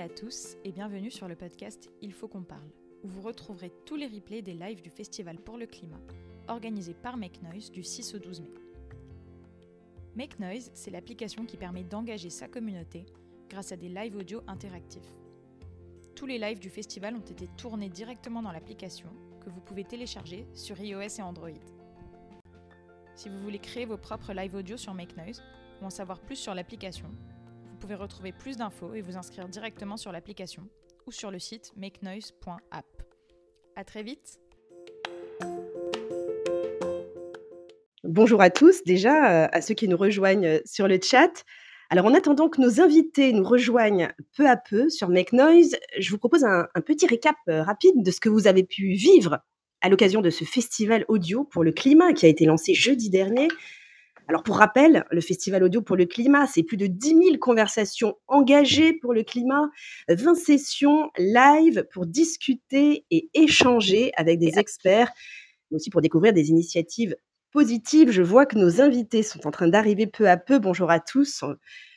à tous et bienvenue sur le podcast Il faut qu'on parle, où vous retrouverez tous les replays des lives du Festival pour le climat, organisé par Make Noise du 6 au 12 mai. Make Noise, c'est l'application qui permet d'engager sa communauté grâce à des lives audio interactifs. Tous les lives du festival ont été tournés directement dans l'application que vous pouvez télécharger sur iOS et Android. Si vous voulez créer vos propres lives audio sur Make Noise ou en savoir plus sur l'application, vous pouvez retrouver plus d'infos et vous inscrire directement sur l'application ou sur le site makenoise.app. À très vite Bonjour à tous, déjà euh, à ceux qui nous rejoignent sur le chat. Alors en attendant que nos invités nous rejoignent peu à peu sur Make Noise, je vous propose un, un petit récap euh, rapide de ce que vous avez pu vivre à l'occasion de ce festival audio pour le climat qui a été lancé jeudi dernier alors pour rappel, le Festival Audio pour le climat, c'est plus de 10 000 conversations engagées pour le climat, 20 sessions live pour discuter et échanger avec des experts, mais aussi pour découvrir des initiatives positives. Je vois que nos invités sont en train d'arriver peu à peu. Bonjour à tous.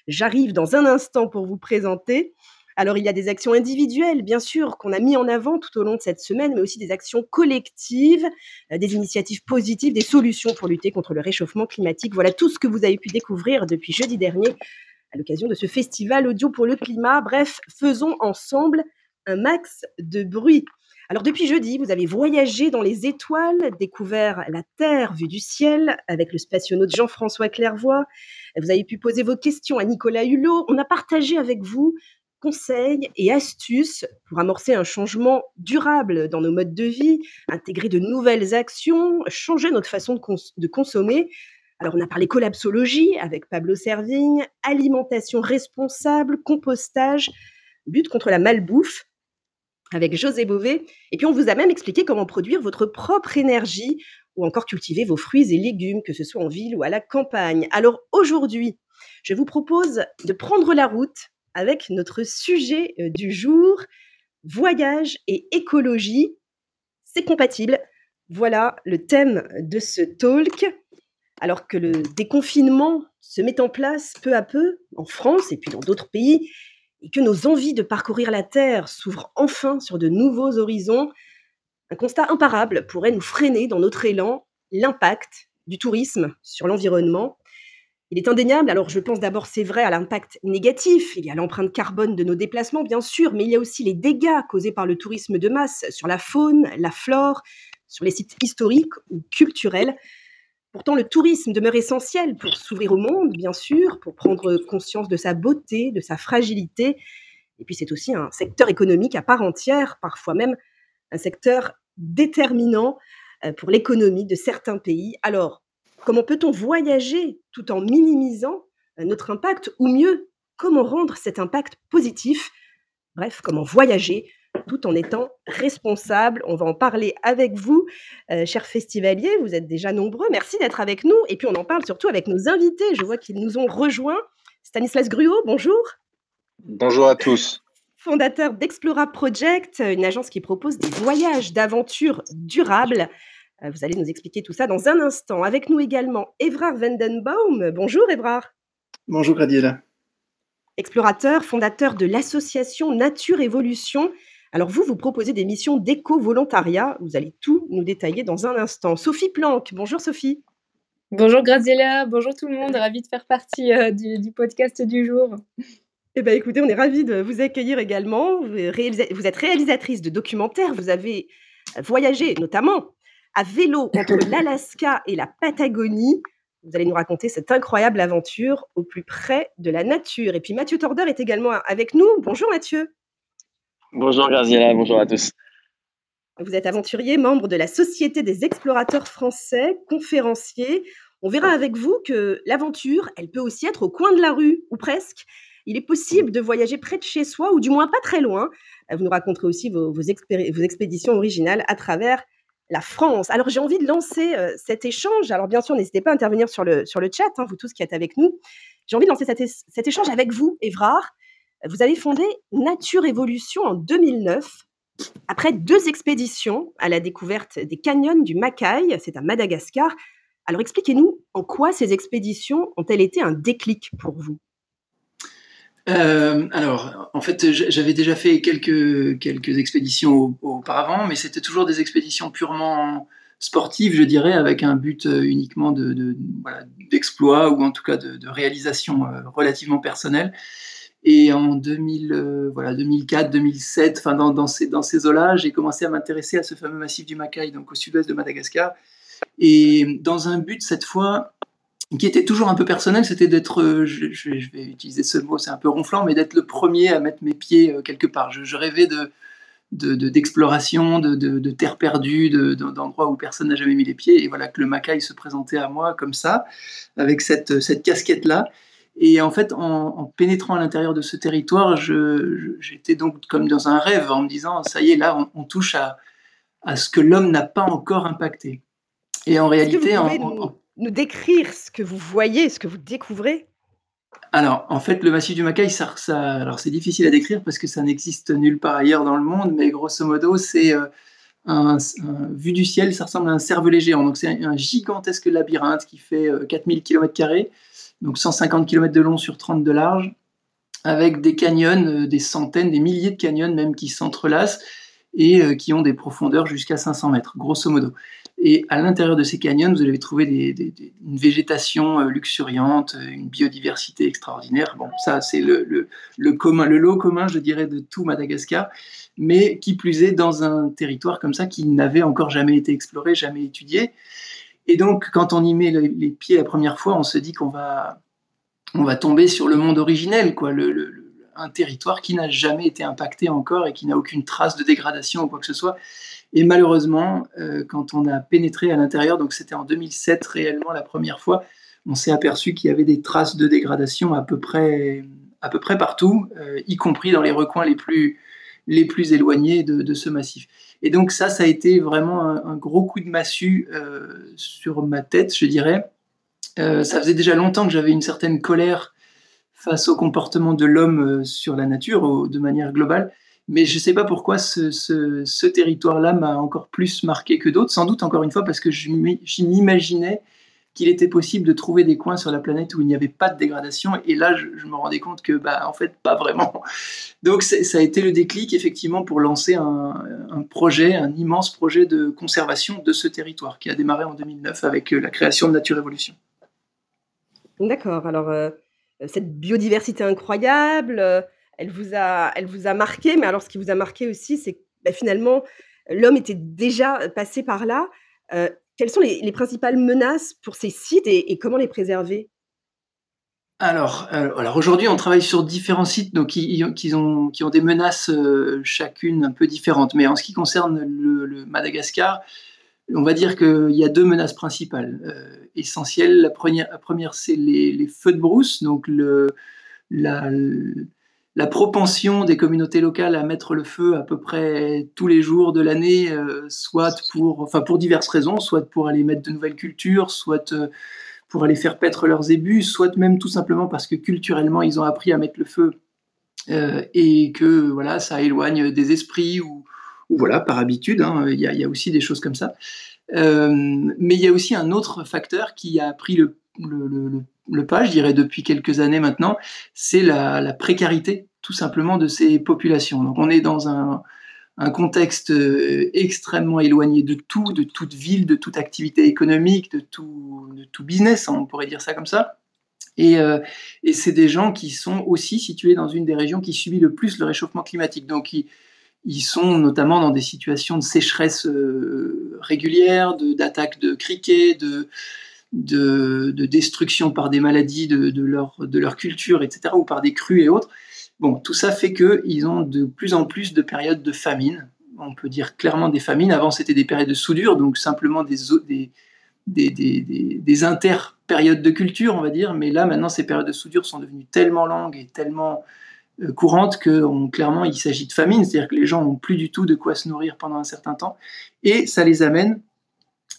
J'arrive dans un instant pour vous présenter. Alors, il y a des actions individuelles, bien sûr, qu'on a mis en avant tout au long de cette semaine, mais aussi des actions collectives, euh, des initiatives positives, des solutions pour lutter contre le réchauffement climatique. Voilà tout ce que vous avez pu découvrir depuis jeudi dernier à l'occasion de ce festival audio pour le climat. Bref, faisons ensemble un max de bruit. Alors depuis jeudi, vous avez voyagé dans les étoiles, découvert la Terre vue du ciel avec le spationaute Jean-François Clairvoy. Vous avez pu poser vos questions à Nicolas Hulot. On a partagé avec vous conseils et astuces pour amorcer un changement durable dans nos modes de vie, intégrer de nouvelles actions, changer notre façon de, consommer. Alors on a parlé collapsologie avec Pablo Servigne, alimentation responsable, compostage, lutte contre la malbouffe avec José Bové. Et puis on vous a même expliqué comment produire votre propre énergie ou encore cultiver vos fruits et légumes, que ce soit en ville ou à la campagne. Alors aujourd'hui, je vous propose de prendre la route avec notre sujet euh, du jour, voyage et écologie. C'est compatible. Voilà le thème de ce talk. Alors que le déconfinement se met en place peu à peu en France et puis dans d'autres pays, et que nos envies de parcourir la Terre s'ouvrent enfin sur de nouveaux horizons, un constat imparable pourrait nous freiner dans notre élan, l'impact du tourisme sur l'environnement il est indéniable, alors je pense d'abord, c'est vrai, à l'impact négatif. Il y a l'empreinte carbone de nos déplacements, bien sûr, mais il y a aussi les dégâts causés par le tourisme de masse sur la faune, la flore, sur les sites historiques ou culturels. Pourtant, le tourisme demeure essentiel pour s'ouvrir au monde, bien sûr, pour prendre conscience de sa beauté, de sa fragilité. Et puis, c'est aussi un secteur économique à part entière, parfois même un secteur déterminant euh, pour l'économie de certains pays. Alors, Comment peut-on voyager tout en minimisant euh, notre impact ou mieux, comment rendre cet impact positif? Bref, comment voyager tout en étant responsable? On va en parler avec vous, euh, chers festivaliers. Vous êtes déjà nombreux. Merci d'être avec nous. Et puis, on en parle surtout avec nos invités. Je vois qu'ils nous ont rejoints. Stanislas Gruot, bonjour. Bonjour à tous. Fondateur d'Explora Project, une agence qui propose des voyages d'aventure durables. Euh, vous allez nous expliquer tout ça dans un instant. Avec nous également Evrard Vendenbaum. Bonjour Evrard. Bonjour Gradiela. Explorateur, fondateur de l'association Nature Évolution. Alors vous, vous proposez des missions d'éco-volontariat. Vous allez tout nous détailler dans un instant. Sophie Planck. Bonjour Sophie. Bonjour Graziella, bonjour tout le monde, ravi de faire partie euh, du, podcast du jour. Eh bien écoutez, on est ravis de vous accueillir également. vous êtes réalisatrice de documentaires, vous avez voyagé notamment à vélo entre l'Alaska et la Patagonie. Vous allez nous raconter cette incroyable aventure au plus près de la nature. Et puis Mathieu Torder est également avec nous. Bonjour Mathieu. Bonjour Graziella, bonjour à tous. Vous êtes aventurier, membre de la Société des explorateurs français, conférencier. On verra avec vous que l'aventure, elle peut aussi être au coin de la rue, ou presque. Il est possible de voyager près de chez soi, ou du moins pas très loin. Vous nous raconterez aussi vos, vos expéditions originales à travers la France. Alors j'ai envie de lancer euh, cet échange. Alors bien sûr, n'hésitez pas à intervenir sur le, sur le chat, hein, vous tous qui êtes avec nous. J'ai envie de lancer cet, échange avec vous, Évrard. Vous avez fondé Nature Évolution en 2009. Après deux expéditions à la découverte des canyons du Macaï, c'est à Madagascar. Alors expliquez-nous en quoi ces expéditions ont-elles été un déclic pour vous? Alors, en fait, j'avais déjà fait quelques, quelques expéditions auparavant, mais c'était toujours des expéditions purement sportive, je dirais, avec un but euh, uniquement d'exploit de, ou en tout cas de, réalisation euh, relativement personnelle. Et en 2000, euh, voilà, 2004, 2007, enfin dans, dans, ces, dans ces eaux-là, j'ai commencé à m'intéresser à ce fameux massif du Macaï, donc au sud-ouest de Madagascar. Et dans un but, cette fois, qui était toujours un peu personnel, c'était d'être, je, je, vais utiliser ce mot, c'est un peu ronflant, mais d'être le premier à mettre mes pieds quelque part. Je, je rêvais de, d'exploration, de, de, de, terre perdue, d'endroits où personne n'a jamais mis les pieds. Et voilà que le Macaï se présentait à moi comme ça, avec cette, cette casquette-là. Et en fait, en, pénétrant à l'intérieur de ce territoire, j'étais donc comme dans un rêve en me disant, ça y est, là, on, touche à, à, ce que l'homme n'a pas encore impacté. Et en réalité... Pouvez nous, décrire ce que vous voyez, ce que vous découvrez alors, en fait, le massif du Macaï, ça, alors c'est difficile à décrire parce que ça n'existe nulle part ailleurs dans le monde, mais grosso modo, c'est euh, un, vu du ciel, ça ressemble à un cervelet géant. Donc, c'est un, gigantesque labyrinthe qui fait 4000 km, donc 150 km de long sur 30 de large, avec des canyons, euh, des centaines, des milliers de canyons même qui s'entrelacent et euh, qui ont des profondeurs jusqu'à 500 mètres, grosso modo. Et à l'intérieur de ces canyons, vous allez trouver une végétation euh, luxuriante, une biodiversité extraordinaire. Bon, ça, c'est le, lot commun, je dirais, de tout Madagascar, mais qui plus est dans un territoire comme ça qui n'avait encore jamais été exploré, jamais étudié. Et donc, quand on y met les pieds la première fois, on se dit qu'on va, on va tomber sur le monde originel, quoi, un territoire qui n'a jamais été impacté encore et qui n'a aucune trace de dégradation ou quoi que ce soit. Et malheureusement, euh, quand on a pénétré à l'intérieur, donc c'était en 2007 réellement la première fois, on s'est aperçu qu'il y avait des traces de dégradation à peu près, à peu près partout, euh, y compris dans les recoins les plus, les plus éloignés de, ce massif. Et donc ça, ça a été vraiment un, gros coup de massue euh, sur ma tête, je dirais. ça faisait déjà longtemps que j'avais une certaine colère face au comportement de l'homme sur la nature, de manière globale. Mais je ne sais pas pourquoi ce, territoire-là m'a encore plus marqué que d'autres. Sans doute, encore une fois, parce que je m'imaginais qu'il était possible de trouver des coins sur la planète où il n'y avait pas de dégradation. Et là, je, me rendais compte que, bah, en fait, pas vraiment. Donc, ça a été le déclic, effectivement, pour lancer un, projet, un immense projet de conservation de ce territoire qui a démarré en 2009 avec euh, la création de Nature Évolution. D'accord. Alors, euh, cette biodiversité incroyable, euh, elle vous a, elle vous a marqué. Mais alors, ce qui vous a marqué aussi, c'est que bah, finalement, l'homme était déjà passé par là. Euh, quelles sont les, principales menaces pour ces sites et, comment les préserver? Alors, euh, alors aujourd'hui, on travaille sur différents sites donc, qui, ont, qui ont des menaces euh, chacune un peu différentes. Mais en ce qui concerne le, Madagascar, on va dire qu'il y a deux menaces principales essentielles. La première, première c'est les, feux de brousse, donc le, la, la propension des communautés locales à mettre le feu à peu près tous les jours de l'année, euh, soit pour, diverses raisons, soit pour aller mettre de nouvelles cultures, soit euh, pour aller faire paître leurs ébus, soit même tout simplement parce que culturellement ils ont appris à mettre le feu euh, et que voilà ça éloigne des esprits ou, voilà par habitude. Hein, il y, a aussi des choses comme ça. mais il y a aussi un autre facteur qui a pris le, le, pas, je dirais depuis quelques années maintenant, c'est la précarité tout simplement de ces populations. Donc on est dans un, contexte euh, extrêmement éloigné de tout, de toute ville, de toute activité économique, de tout, de tout business, hein, on pourrait dire ça comme ça. Et, euh, et c'est des gens qui sont aussi situés dans une des régions qui subit le plus le réchauffement climatique. Donc ils, sont notamment dans des situations de sécheresse euh, régulière, d'attaques de, criquets, de, de, de, destruction par des maladies de leur culture, etc., ou par des crues et autres. Bon, tout ça fait qu'ils ont de plus en plus de périodes de famine. On peut dire clairement des famines. Avant, c'était des périodes de soudure, donc simplement des, des, des, des, des inter-périodes de culture, on va dire. Mais là, maintenant, ces périodes de soudure sont devenues tellement longues et tellement euh, courantes que clairement, il s'agit de famine. C'est-à-dire que les gens n'ont plus du tout de quoi se nourrir pendant un certain temps. Et ça les amène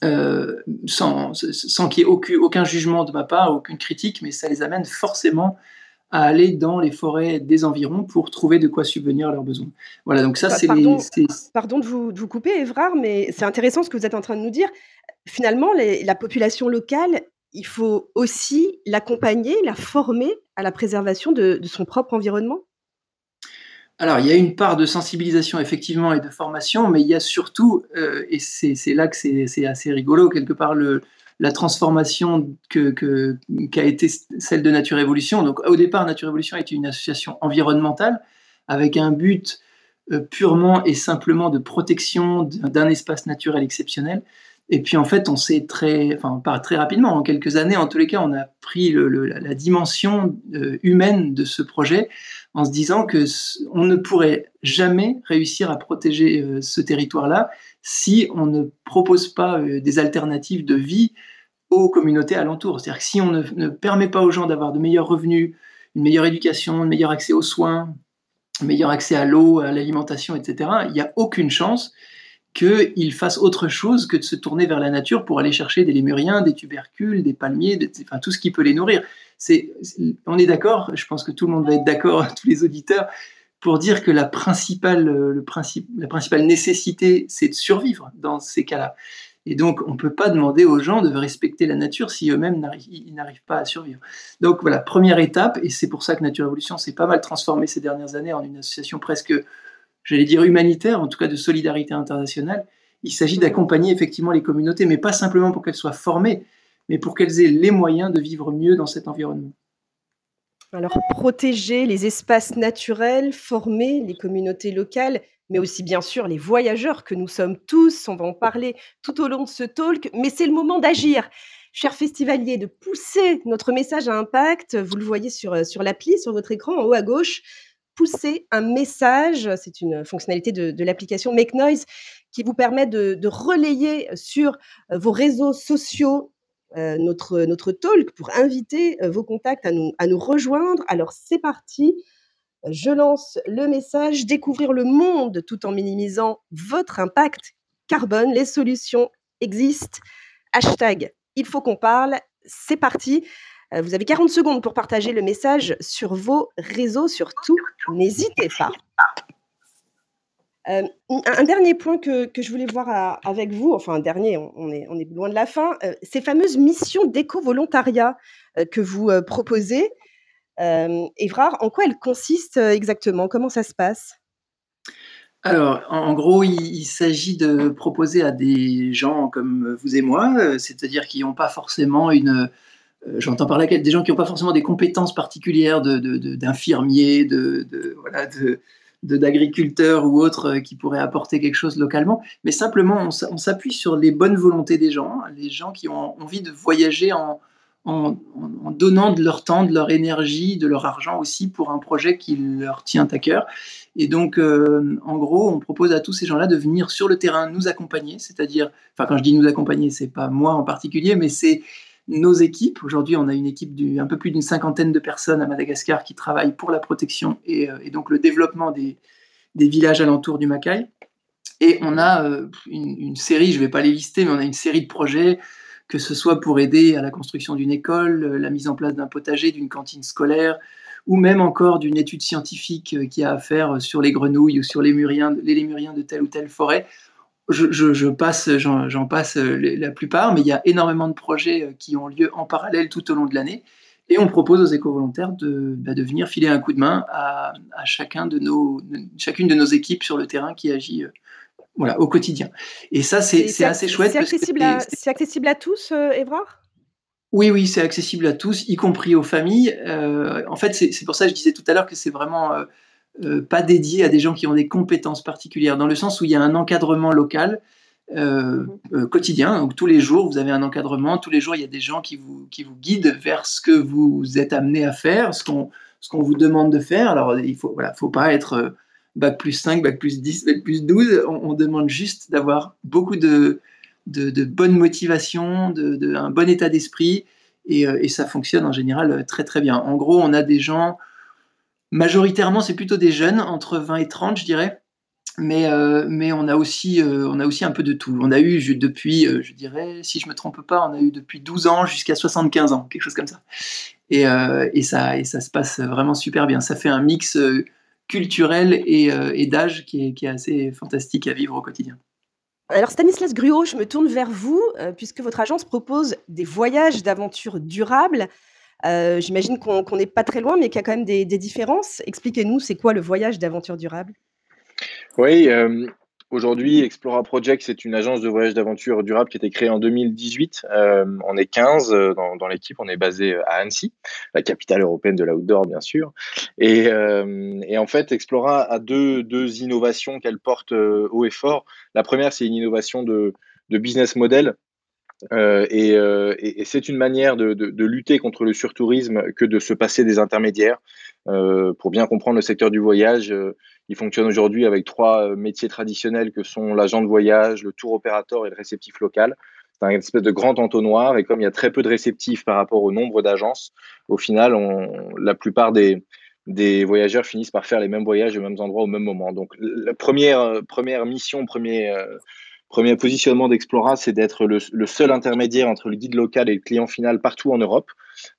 euh, sans, qu'il y ait aucun, jugement de ma part, aucune critique, mais ça les amène forcément à aller dans les forêts des environs pour trouver de quoi subvenir à leurs besoins. Voilà, donc ça, bah, c'est pardon, Pardon de vous, de vous couper, Évrard, mais c'est intéressant ce que vous êtes en train de nous dire. Finalement, la population locale il faut aussi l'accompagner, la former à la préservation de, son propre environnement? Alors, il y a une part de sensibilisation effectivement et de formation, mais il y a surtout, euh, et c'est là que c'est assez rigolo, quelque part, le, la transformation qu'a été celle de Nature Évolution. Donc, au départ, Nature Évolution était une association environnementale avec un but euh, purement et simplement de protection d'un espace naturel exceptionnel. Et puis en fait, on s'est très, enfin très rapidement, en quelques années, en tous les cas, on a pris la dimension euh, humaine de ce projet en se disant que on ne pourrait jamais réussir à protéger euh, ce territoire-là si on ne propose pas euh, des alternatives de vie aux communautés alentours. C'est-à-dire que si on ne, permet pas aux gens d'avoir de meilleurs revenus, une meilleure éducation, un meilleur accès aux soins, un meilleur accès à l'eau, à l'alimentation, etc., il n'y a aucune chance qu'ils fassent autre chose que de se tourner vers la nature pour aller chercher des lémuriens, des tubercules, des palmiers, enfin, tout ce qui peut les nourrir. On est d'accord, je pense que tout le monde va être d'accord, tous les auditeurs, pour dire que la principale, le principe, la principale nécessité, c'est de survivre dans ces cas-là. Et donc, on ne peut pas demander aux gens de respecter la nature si eux-mêmes n'arrivent pas à survivre. Donc voilà, première étape, et c'est pour ça que Nature Évolution s'est pas mal transformée ces dernières années en une association presque j'allais dire humanitaire, en tout cas de solidarité internationale. Il s'agit d'accompagner effectivement les communautés, mais pas simplement pour qu'elles soient formées, mais pour qu'elles aient les moyens de vivre mieux dans cet environnement. Alors, protéger les espaces naturels, former les communautés locales, mais aussi bien sûr les voyageurs que nous sommes tous, on va en parler tout au long de ce talk, mais c'est le moment d'agir. Chers festivaliers, de pousser notre message à impact, vous le voyez sur, sur l'appli, sur votre écran en haut à gauche, pousser un message. C'est une fonctionnalité de, l'application Make Noise qui vous permet de, relayer sur euh, vos réseaux sociaux euh, notre, notre talk pour inviter euh, vos contacts à nous, à nous rejoindre. Alors c'est parti. Je lance le message découvrir le monde tout en minimisant votre impact carbone. Les solutions existent. Hashtag il faut qu'on parle. C'est parti. Euh, vous avez 40 secondes pour partager le message sur vos réseaux, surtout, n'hésitez pas. Euh, un dernier point que, je voulais voir avec vous, enfin un dernier, on, est, on est, loin de la fin, euh, ces fameuses missions d'éco-volontariat que vous proposez. Evrard, en quoi elles consistent exactement? Comment ça se passe? Alors, en gros, il, s'agit de proposer à des gens comme vous et moi, c'est-à-dire qui n'ont pas forcément une, euh, j'entends par là des gens qui n'ont pas forcément des compétences particulières d'infirmiers, de, de, d'agriculteurs ou autres euh, qui pourraient apporter quelque chose localement, mais simplement on s'appuie sur les bonnes volontés des gens, les gens qui ont envie de voyager en, en, donnant de leur temps, de leur énergie, de leur argent aussi pour un projet qui leur tient à cœur. Et donc, euh, en gros, on propose à tous ces gens-là de venir sur le terrain nous accompagner, c'est-à-dire, enfin quand je dis nous accompagner, c'est pas moi en particulier, mais c'est nos équipes. Aujourd'hui, on a une équipe d'un peu plus d'une cinquantaine de personnes à Madagascar qui travaillent pour la protection et, euh, donc le développement des, villages alentours du Macaï. Et on a euh, une, série, je ne vais pas les lister, mais on a une série de projets, que ce soit pour aider à la construction d'une école, euh, la mise en place d'un potager, d'une cantine scolaire, ou même encore d'une étude scientifique qui a à faire sur les grenouilles ou sur les, muriens, les lémuriens de telle ou telle forêt je, passe, j'en passe euh, la plupart, mais il y a énormément de projets euh, qui ont lieu en parallèle tout au long de l'année. Et on propose aux éco-volontaires de, bah, de, venir filer un coup de main à, chacun de nos, chacune de nos équipes sur le terrain qui agit euh, voilà, au quotidien. Et ça, c'est assez chouette. C'est accessible, accessible, à tous, Évrard? Oui, oui, c'est accessible à tous, y compris aux familles. en fait, c'est pour ça que je disais tout à l'heure que c'est vraiment euh, pas dédié à des gens qui ont des compétences particulières, dans le sens où il y a un encadrement local euh, mhm. euh, quotidien. Donc tous les jours, vous avez un encadrement. Tous les jours, il y a des gens qui vous, qui vous guident vers ce que vous êtes amené à faire, ce qu'on vous demande de faire. Alors, il faut, voilà, faut pas être bac plus 5, bac plus 10, bac plus 12. On, demande juste d'avoir beaucoup de, de, de, bonne motivation, de, un bon état d'esprit. Et, et, ça fonctionne en général très très bien. En gros, on a des gens Majoritairement, c'est plutôt des jeunes, entre 20 et 30, je dirais. Mais, euh, mais on, a aussi, euh, on a aussi un peu de tout. On a eu depuis, euh, je dirais, si je me trompe pas, on a eu depuis 12 ans jusqu'à 75 ans, quelque chose comme ça. Et, et, ça. et ça se passe vraiment super bien. Ça fait un mix culturel et, et d'âge qui est, qui est assez fantastique à vivre au quotidien. Alors Stanislas Gruot, je me tourne vers vous, puisque votre agence propose des voyages d'aventure durables. J'imagine qu'on n'est pas très loin, mais qu'il y a quand même des, différences. Expliquez-nous, c'est quoi le voyage d'aventure durable? Oui, Aujourd'hui, Explora Project, c'est une agence de voyage d'aventure durable qui a été créée en 2018. Euh, on est 15 euh, dans, l'équipe, on est basé à Annecy, la capitale européenne de l'outdoor, bien sûr. Et, euh, en fait, Explora a deux, innovations qu'elle porte haut et fort. La première, c'est une innovation de business model et, c'est une manière de, lutter contre le surtourisme que de se passer des intermédiaires. pour bien comprendre le secteur du voyage, il fonctionne aujourd'hui avec trois euh, métiers traditionnels que sont l'agent de voyage, le tour opérateur et le réceptif local. C'est un espèce de grand entonnoir et comme il y a très peu de réceptifs par rapport au nombre d'agences, au final, la plupart des, voyageurs finissent par faire les mêmes voyages aux mêmes endroits au même moment. Donc la première, euh, première mission, premier, euh, premier positionnement d'Explora, c'est d'être le, seul intermédiaire entre le guide local et le client final partout en Europe.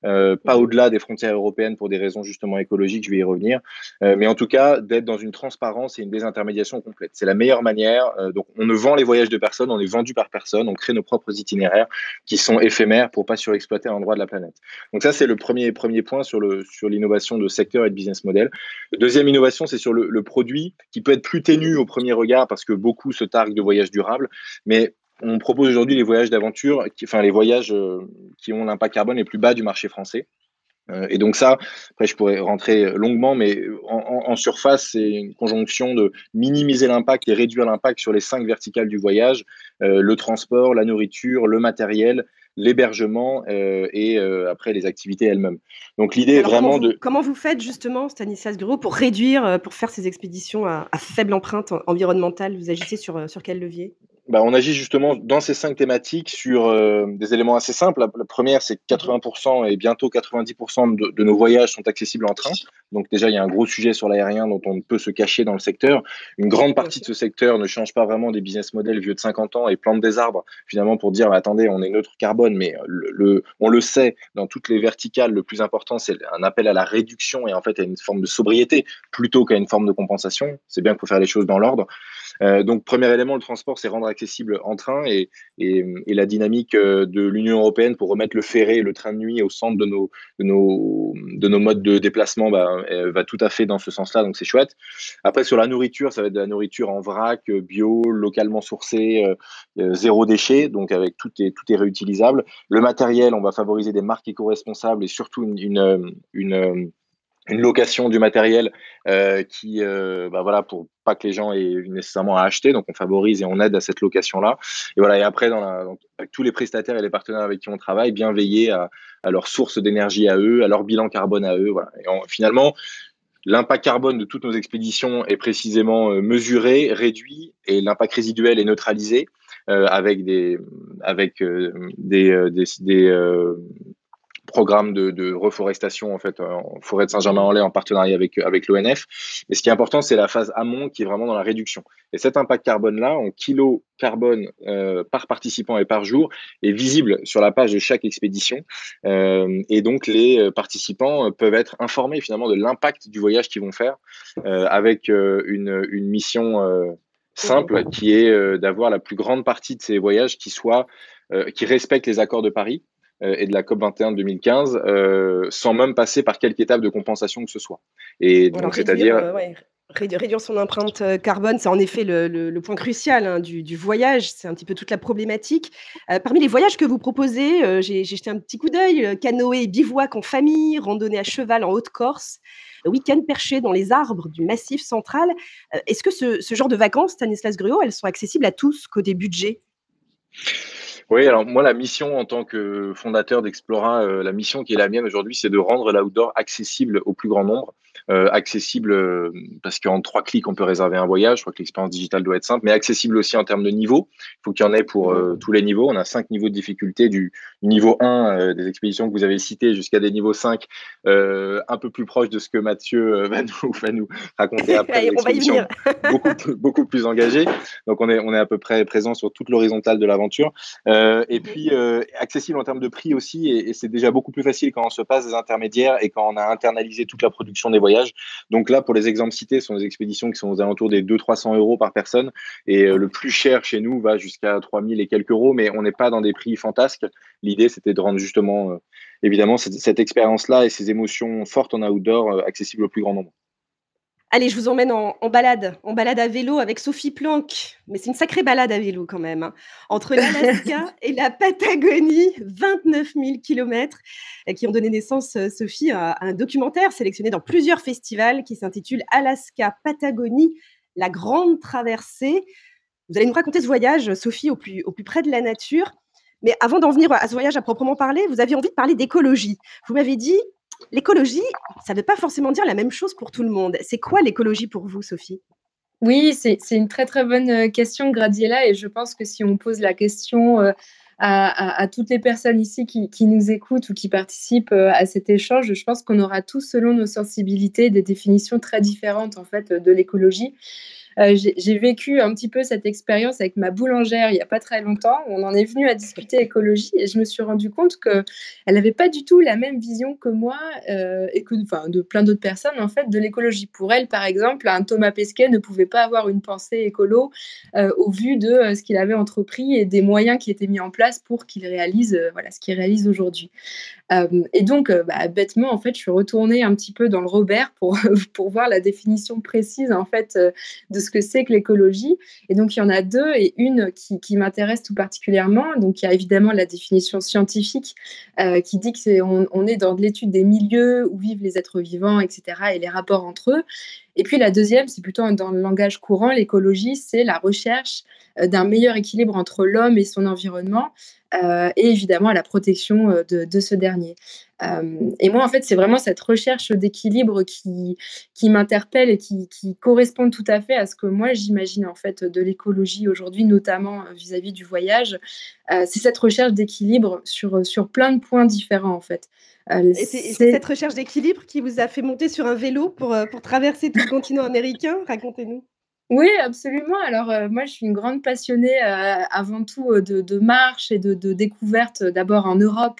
Euh, pas mhm. au-delà des frontières européennes pour des raisons justement écologiques, je vais y revenir, euh, mais en tout cas d'être dans une transparence et une désintermédiation complète. C'est la meilleure manière. Euh, donc on ne vend les voyages de personne, on est vendu par personne, on crée nos propres itinéraires qui sont éphémères pour pas surexploiter un endroit de la planète. Donc ça c'est le premier premier point sur le sur l'innovation de secteur et de business model. Deuxième innovation, c'est sur le, le produit qui peut être plus ténu au premier regard parce que beaucoup se targuent de voyages durables, mais on propose aujourd'hui les voyages d'aventure, enfin les voyages euh, qui ont l'impact carbone les plus bas du marché français. Euh, et donc ça, après je pourrais rentrer longuement, mais en, surface, c'est une conjonction de minimiser l'impact et réduire l'impact sur les cinq verticales du voyage, euh, le transport, la nourriture, le matériel, l'hébergement et après les activités elles-mêmes. Donc l'idée est vraiment de... Comment vous faites justement, Stanislas Gros, pour réduire, pour faire ces expéditions à, à faible empreinte environnementale? Vous agissez sur, sur quel levier? Bah, on agit justement dans ces cinq thématiques sur euh, des éléments assez simples. La, première, c'est que 80% et bientôt 90% de, nos voyages sont accessibles en train. Donc déjà, il y a un gros sujet sur l'aérien dont on ne peut se cacher dans le secteur. Une grande partie de ce secteur ne change pas vraiment des business models vieux de 50 ans et plante des arbres finalement pour dire, attendez, on est neutre carbone, mais le, on le sait, dans toutes les verticales, le plus important, c'est un appel à la réduction et en fait à une forme de sobriété plutôt qu'à une forme de compensation. C'est bien qu'il faut faire les choses dans l'ordre. Euh, donc, premier élément, le transport, c'est rendre accessible en train et, la dynamique euh, de l'Union européenne pour remettre le ferré le train de nuit au centre de nos, de nos, de nos modes de déplacement bah, va tout à fait dans ce sens-là, donc c'est chouette. Après, sur la nourriture, ça va être de la nourriture en vrac, bio, localement sourcée, euh, zéro déchet, donc avec tout est, tout est réutilisable. Le matériel, on va favoriser des marques éco-responsables et surtout une une location du matériel euh, qui, euh, bah voilà, pour pas que les gens aient nécessairement à acheter. Donc, on favorise et on aide à cette location-là. Et voilà. Et après, dans avec tous les prestataires et les partenaires avec qui on travaille, bien veiller à, à leur source d'énergie à eux, à leur bilan carbone à eux. Voilà. Et finalement, l'impact carbone de toutes nos expéditions est précisément euh, mesuré, réduit, et l'impact résiduel est neutralisé. Euh, avec des avec des programme de, reforestation en fait forêt de Saint-Germain-en-Laye en partenariat avec avec l'ONF. Et ce qui est important, c'est la phase amont qui est vraiment dans la réduction. Et cet impact carbone là, en kilo carbone euh, par participant et par jour, est visible sur la page de chaque expédition. Euh, et donc les euh, participants peuvent être informés finalement de l'impact du voyage qu'ils vont faire avec une, mission simple qui est d'avoir la plus grande partie de ces voyages qui soient qui respectent les accords de Paris euh, et de la COP21 de 2015 euh, sans même passer par quelque étape de compensation que ce soit. Et donc, c'est-à-dire. Euh, réduire son empreinte carbone, c'est en effet le, point crucial hein, du, voyage, c'est un petit peu toute la problématique. parmi les voyages que vous proposez, j'ai jeté un petit coup d'œil, canoë, bivouac en famille, randonnée à cheval en Haute-Corse, week-end perché dans les arbres du Massif central. Est-ce que ce, ce, genre de vacances, Stanislas Gruot, elles sont accessibles à tous côté budget oui, alors moi, la mission en tant que fondateur d'Explora, euh, la mission qui est la mienne aujourd'hui, c'est de rendre l'outdoor accessible au plus grand nombre. Euh, accessible euh, parce qu'en trois clics, on peut réserver un voyage. Je crois que l'expérience digitale doit être simple, mais accessible aussi en termes de niveau. Il faut qu'il y en ait pour tous les niveaux. On a cinq niveaux de difficulté du niveau 1 des expéditions que vous avez citées jusqu'à des niveaux 5, un peu plus proche de ce que Mathieu va, nous, va nous raconter après. on va y venir. beaucoup, beaucoup plus engagé. Donc on est, on est à peu près présent sur toute l'horizontale de l'aventure. Euh, et puis euh, accessible en termes de prix aussi, et, c'est déjà beaucoup plus facile quand on se passe des intermédiaires et quand on a internalisé toute la production des voyages. Donc là, pour les exemples cités, ce sont des expéditions qui sont aux alentours des 200-300 euros par personne. Et le plus cher chez nous va jusqu'à 3000 et quelques euros, mais on n'est pas dans des prix fantasques. L'idée, c'était de rendre justement, évidemment, cette, cette expérience-là et ces émotions fortes en outdoor accessibles au plus grand nombre. Allez, je vous emmène en, balade, en balade à vélo avec Sophie Planck. Mais c'est une sacrée balade à vélo quand même. Hein. Entre l'Alaska et la Patagonie, 29 000 kilomètres, qui ont donné naissance, euh, Sophie, à, un documentaire sélectionné dans plusieurs festivals qui s'intitule Alaska-Patagonie, la grande traversée. Vous allez nous raconter ce voyage, Sophie, au plus, au plus près de la nature. Mais avant d'en venir à ce voyage à proprement parler, vous aviez envie de parler d'écologie. Vous m'avez dit, L'écologie, ça ne veut pas forcément dire la même chose pour tout le monde. C'est quoi l'écologie pour vous, Sophie? Oui, c'est une très très bonne euh, question, Gradiela, et je pense que si on pose la question euh, à, toutes les personnes ici qui, nous écoutent ou qui participent euh, à cet échange, je pense qu'on aura tous, selon nos sensibilités, des définitions très différentes en fait de l'écologie. Euh, j'ai vécu un petit peu cette expérience avec ma boulangère il n'y a pas très longtemps. On en est venu à discuter écologie et je me suis rendu compte qu'elle n'avait pas du tout la même vision que moi euh, et que de plein d'autres personnes en fait de l'écologie. Pour elle, par exemple, un Thomas Pesquet ne pouvait pas avoir une pensée écolo euh, au vu de ce qu'il avait entrepris et des moyens qui étaient mis en place pour qu'il réalise voilà, ce qu'il réalise aujourd'hui. et donc, bah, bêtement, en fait, je suis retournée un petit peu dans le Robert pour, pour voir la définition précise en fait de ce que c'est que l'écologie. Et donc, il y en a deux et une qui, m'intéresse tout particulièrement. Donc, il y a évidemment la définition scientifique euh, qui dit qu'on on est dans l'étude des milieux où vivent les êtres vivants, etc., et les rapports entre eux. Et puis la deuxième, c'est plutôt dans le langage courant, l'écologie, c'est la recherche euh, d'un meilleur équilibre entre l'homme et son environnement, euh, et évidemment la protection de, de ce dernier. Euh, et moi, en fait, c'est vraiment cette recherche d'équilibre qui, qui m'interpelle et qui, correspond tout à fait à ce que moi j'imagine en fait de l'écologie aujourd'hui, notamment euh, vis-à-vis du voyage. Euh, c'est cette recherche d'équilibre sur, sur plein de points différents en fait. Et c'est cette recherche d'équilibre qui vous a fait monter sur un vélo pour, pour traverser tout le continent américain Racontez-nous. Oui, absolument. Alors, euh, moi, je suis une grande passionnée, euh, avant tout, euh, de marche et de découverte, d'abord en Europe,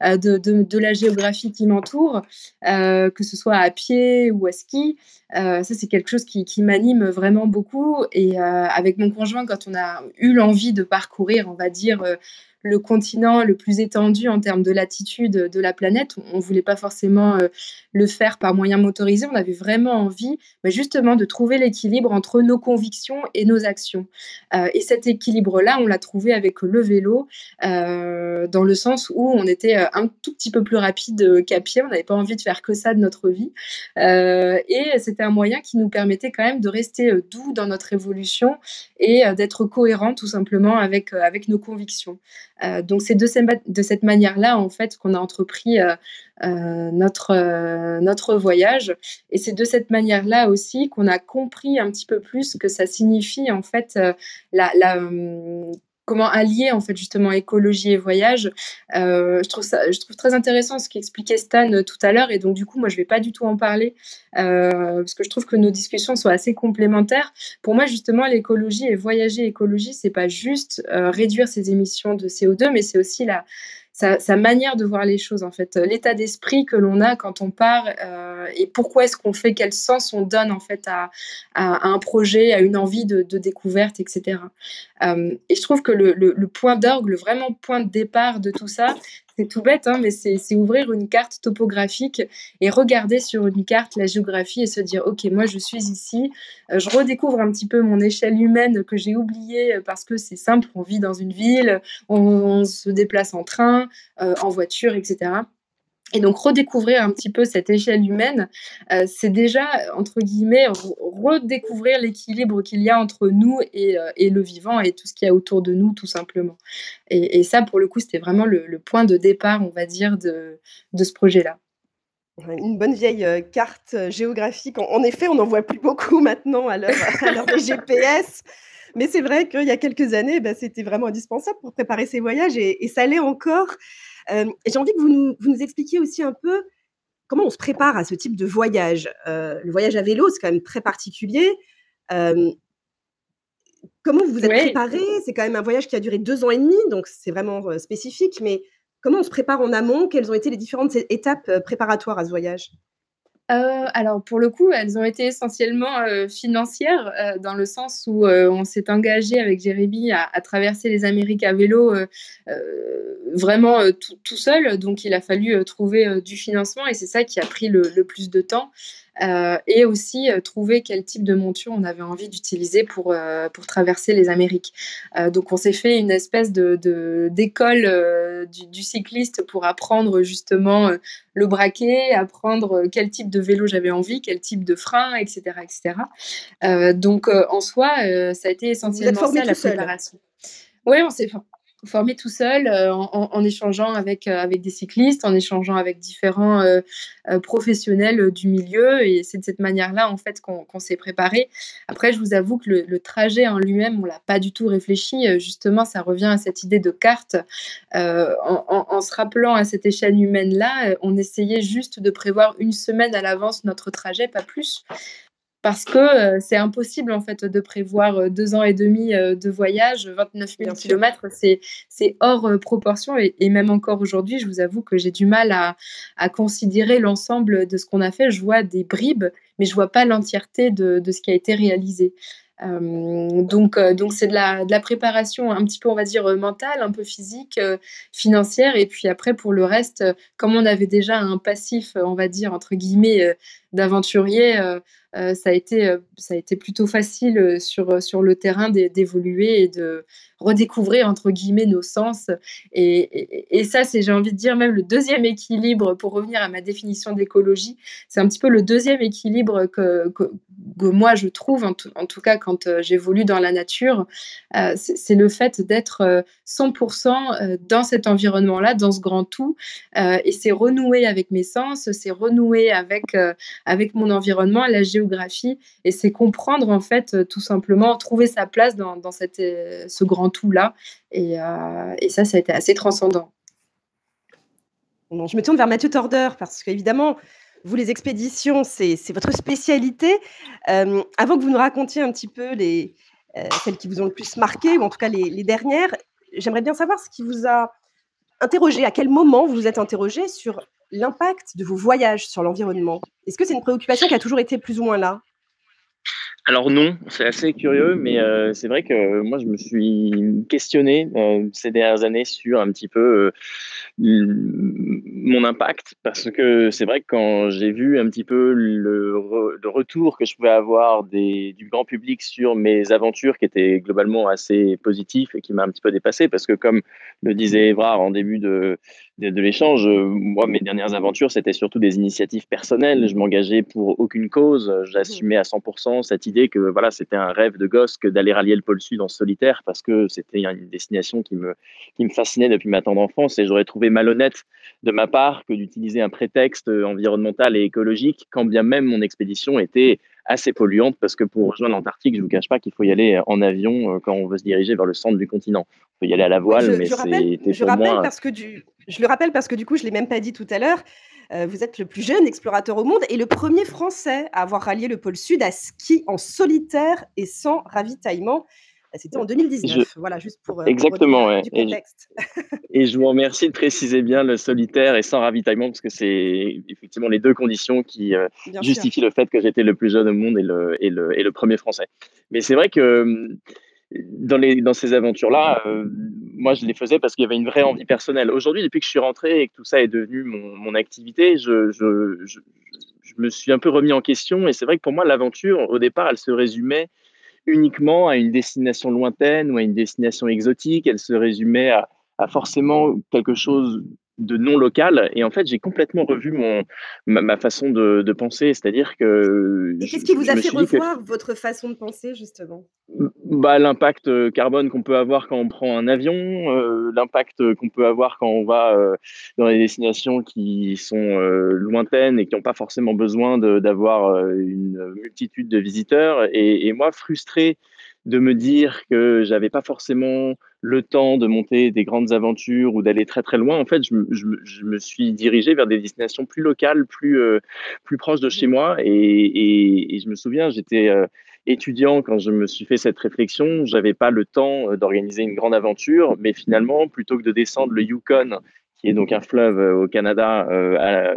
de la géographie qui m'entoure, que ce soit à pied ou à ski. ça, c'est quelque chose qui m'anime vraiment beaucoup et avec mon conjoint, quand on a eu l'envie de parcourir, on va dire, le continent le plus étendu en termes de latitude de la planète. On ne voulait pas forcément euh, le faire par moyens motorisés. On avait vraiment envie bah, justement de trouver l'équilibre entre nos convictions et nos actions. Euh, et cet équilibre-là, on l'a trouvé avec le vélo, euh, dans le sens où on était un tout petit peu plus rapide qu'à pied. On n'avait pas envie de faire que ça de notre vie. et c'était un moyen qui nous permettait quand même de rester doux dans notre évolution et d'être cohérent tout simplement avec, avec nos convictions. Euh, donc c'est de, cette manière-là en fait qu'on a entrepris euh, euh, notre, notre voyage. Et c'est de cette manière-là aussi qu'on a compris un petit peu plus que ça signifie en fait la, la hum, comment allier en fait justement écologie et voyage. Euh, je trouve ça, je trouve très intéressant ce qu'expliquait Stan euh, tout à l'heure et donc du coup moi je vais pas du tout en parler euh, parce que je trouve que nos discussions sont assez complémentaires. Pour moi justement l'écologie et voyager écologie c'est pas juste réduire ses émissions de CO2 mais c'est aussi la sa, manière de voir les choses, en fait, l'état d'esprit que l'on a quand on part euh, et pourquoi est-ce qu'on fait, quel sens on donne en fait à, un projet, à une envie de, découverte, etc. Euh, et je trouve que le, le point d'orgue, le vraiment point de départ de tout ça, c'est tout bête, hein, mais c'est ouvrir une carte topographique et regarder sur une carte la géographie et se dire, OK, moi je suis ici, euh, je redécouvre un petit peu mon échelle humaine que j'ai oubliée euh, parce que c'est simple, on vit dans une ville, on, se déplace en train, euh, en voiture, etc. Et donc redécouvrir un petit peu cette échelle humaine, euh, c'est déjà, entre guillemets, redécouvrir l'équilibre qu'il y a entre nous et, euh, et, le vivant et tout ce qu'il y a autour de nous, tout simplement. Et, ça, pour le coup, c'était vraiment le, point de départ, on va dire, de, ce projet-là. Une bonne vieille euh, carte géographique. En, effet, on n'en voit plus beaucoup maintenant à l'heure des GPS. Mais c'est vrai qu'il y a quelques années, bah, c'était vraiment indispensable pour préparer ces voyages et ça l'est encore. Euh, j'ai envie que vous nous, vous nous, expliquiez aussi un peu comment on se prépare à ce type de voyage. Euh, le voyage à vélo, c'est quand même très particulier. Euh, comment vous vous êtes préparé? C'est quand même un voyage qui a duré deux ans et demi, donc c'est vraiment spécifique. Mais comment on se prépare en amont? Quelles ont été les différentes étapes préparatoires à ce voyage? Euh, alors pour le coup, elles ont été essentiellement euh, financières euh, dans le sens où on s'est engagé avec Jérémy à, traverser les Amériques à vélo vraiment tout, seul. Donc il a fallu trouver du financement et c'est ça qui a pris le plus de temps. Et aussi trouver quel type de monture on avait envie d'utiliser pour, pour traverser les Amériques. donc on s'est fait une espèce de, d'école du, cycliste pour apprendre justement le braquet, apprendre quel type de vélo j'avais envie, quel type de frein, etc. etc. donc en soi, ça a été essentiellement ça la préparation. Oui, on s'est formé tout seul euh, en, échangeant avec, euh, avec des cyclistes, en échangeant avec différents euh, professionnels du milieu. Et c'est de cette manière-là, en fait, qu'on s'est préparé. Après, je vous avoue que le, trajet en lui-même, on l'a pas du tout réfléchi. Justement, ça revient à cette idée de carte. En, en, se rappelant à cette échelle humaine-là, on essayait juste de prévoir une semaine à l'avance notre trajet, pas plus parce que euh, c'est impossible en fait de prévoir euh, deux ans et demi euh, de voyage, 29 000 km, c'est hors proportion et, même encore aujourd'hui, je vous avoue que j'ai du mal à, à considérer l'ensemble de ce qu'on a fait. Je vois des bribes, mais je vois pas l'entièreté de, de, ce qui a été réalisé. donc, donc c'est de la, de la, préparation un petit peu, on va dire, mentale, un peu physique, financière. Et puis après, pour le reste, comme on avait déjà un passif, on va dire, entre guillemets, d'aventurier, euh, ça, a été, euh, ça a été plutôt facile euh, sur, sur le terrain d'évoluer et de redécouvrir, entre guillemets, nos sens. Et, et, ça, c'est, j'ai envie de dire, même le deuxième équilibre, pour revenir à ma définition d'écologie, c'est un petit peu le deuxième équilibre que, que, moi, je trouve, en tout, cas quand j'évolue dans la nature, c'est, le fait d'être 100% dans cet environnement-là, dans ce grand tout. et c'est renouer avec mes sens, c'est renouer avec, avec mon environnement, la géographie et c'est comprendre en fait euh, tout simplement trouver sa place dans, dans cette, euh, ce grand tout là et, euh, et, ça ça a été assez transcendant. je me tourne vers Mathieu Torder parce qu'évidemment vous les expéditions c'est votre spécialité. avant que vous nous racontiez un petit peu les celles qui vous ont le plus marqué ou en tout cas les, les dernières, j'aimerais bien savoir ce qui vous a interrogé, à quel moment vous vous êtes interrogé sur l'impact de vos voyages sur l'environnement? Est-ce que c'est une préoccupation qui a toujours été plus ou moins là? Alors non, c'est assez curieux, mais euh, c'est vrai que moi je me suis questionné euh, ces dernières années sur un petit peu euh, mon impact, parce que c'est vrai que quand j'ai vu un petit peu le, retour que je pouvais avoir du grand public sur mes aventures, qui étaient globalement assez positifs et qui m'a un petit peu dépassé, parce que comme le disait Evrard en début de, l'échange, moi mes dernières aventures c'était surtout des initiatives personnelles, je m'engageais pour aucune cause, j'assumais à 100% cette idée que voilà, c'était un rêve de gosse que d'aller rallier le pôle Sud en solitaire parce que c'était une destination qui me, qui me fascinait depuis ma tendre enfance et j'aurais trouvé malhonnête de ma part que d'utiliser un prétexte environnemental et écologique quand bien même mon expédition était assez polluante parce que pour rejoindre l'Antarctique, je ne vous cache pas qu'il faut y aller en avion euh, quand on veut se diriger vers le centre du continent. On peut y aller à la voile, mais c'est je, rappelle parce que du, je le rappelle parce que du coup, je ne l'ai même pas dit tout à l'heure. Euh, vous êtes le plus jeune explorateur au monde et le premier Français à avoir rallié le pôle Sud à ski en solitaire et sans ravitaillement. Euh, c'était en 2019. Voilà, juste pour. Exactement, ouais. Du contexte. Et, je, vous remercie de préciser bien le solitaire et sans ravitaillement, parce que c'est effectivement les deux conditions qui justifient le fait que j'étais le plus jeune au monde et le, et le, et le premier Français. Mais c'est vrai que hum, dans, les, dans ces aventures-là, euh, moi, je les faisais parce qu'il y avait une vraie envie personnelle. Aujourd'hui, depuis que je suis rentré et que tout ça est devenu mon, mon activité, je, je, je, je, me suis un peu remis en question. Et c'est vrai que pour moi, l'aventure, au départ, elle se résumait uniquement à une destination lointaine ou à une destination exotique. Elle se résumait à, forcément quelque chose de non local. Et en fait, j'ai complètement revu mon, ma, façon de, de penser. C'est-à-dire que. Et qu'est-ce qui vous a fait revoir votre façon de penser, justement? Bah, L'impact euh, carbone qu'on peut avoir quand on prend un avion, euh, l'impact qu'on peut avoir quand on va euh, dans des destinations qui sont lointaines et qui n'ont pas forcément besoin d'avoir une multitude de visiteurs. Et, et moi, frustré de me dire que j'avais pas forcément le temps de monter des grandes aventures ou d'aller très très loin, en fait, je, je, je, me suis dirigé vers des destinations plus locales, plus, euh, plus proches de chez moi. Et, et, et je me souviens, j'étais euh, étudiant quand je me suis fait cette réflexion. J'avais pas le temps euh, d'organiser une grande aventure, mais finalement, plutôt que de descendre le Yukon qui est donc un fleuve au Canada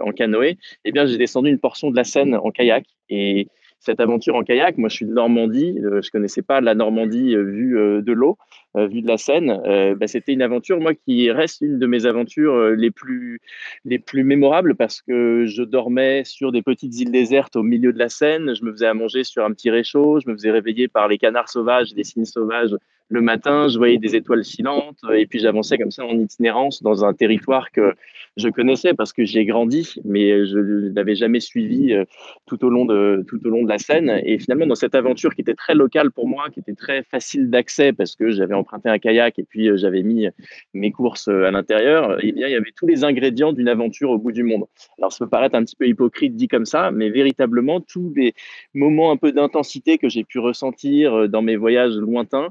en canoë, eh bien j'ai descendu une portion de la Seine en kayak et cette aventure en kayak. Moi, je suis de Normandie. Euh, je connaissais pas la Normandie euh, vue euh, de l'eau, vue de la Seine. Bah, c'était une aventure, moi, qui reste une de mes aventures les plus les plus mémorables parce que je dormais sur des petites îles désertes au milieu de la Seine. Je me faisais à manger sur un petit réchaud. Je me faisais réveiller par les canards sauvages, des cygnes sauvages le matin. Je voyais des étoiles filantes et puis j'avançais comme ça en itinérance dans un territoire que je connaissais parce que j'y ai grandi, mais je n'avais jamais suivi tout au long de tout au long de la scène. Et finalement, dans cette aventure qui était très locale pour moi, qui était très facile d'accès parce que j'avais emprunté un kayak et puis euh, j'avais mis mes courses euh, à l'intérieur, eh bien, il y avait tous les ingrédients d'une aventure au bout du monde. Alors, ça peut paraître un petit peu hypocrite dit comme ça, mais véritablement, tous les moments un peu d'intensité que j'ai pu ressentir euh, dans mes voyages lointains,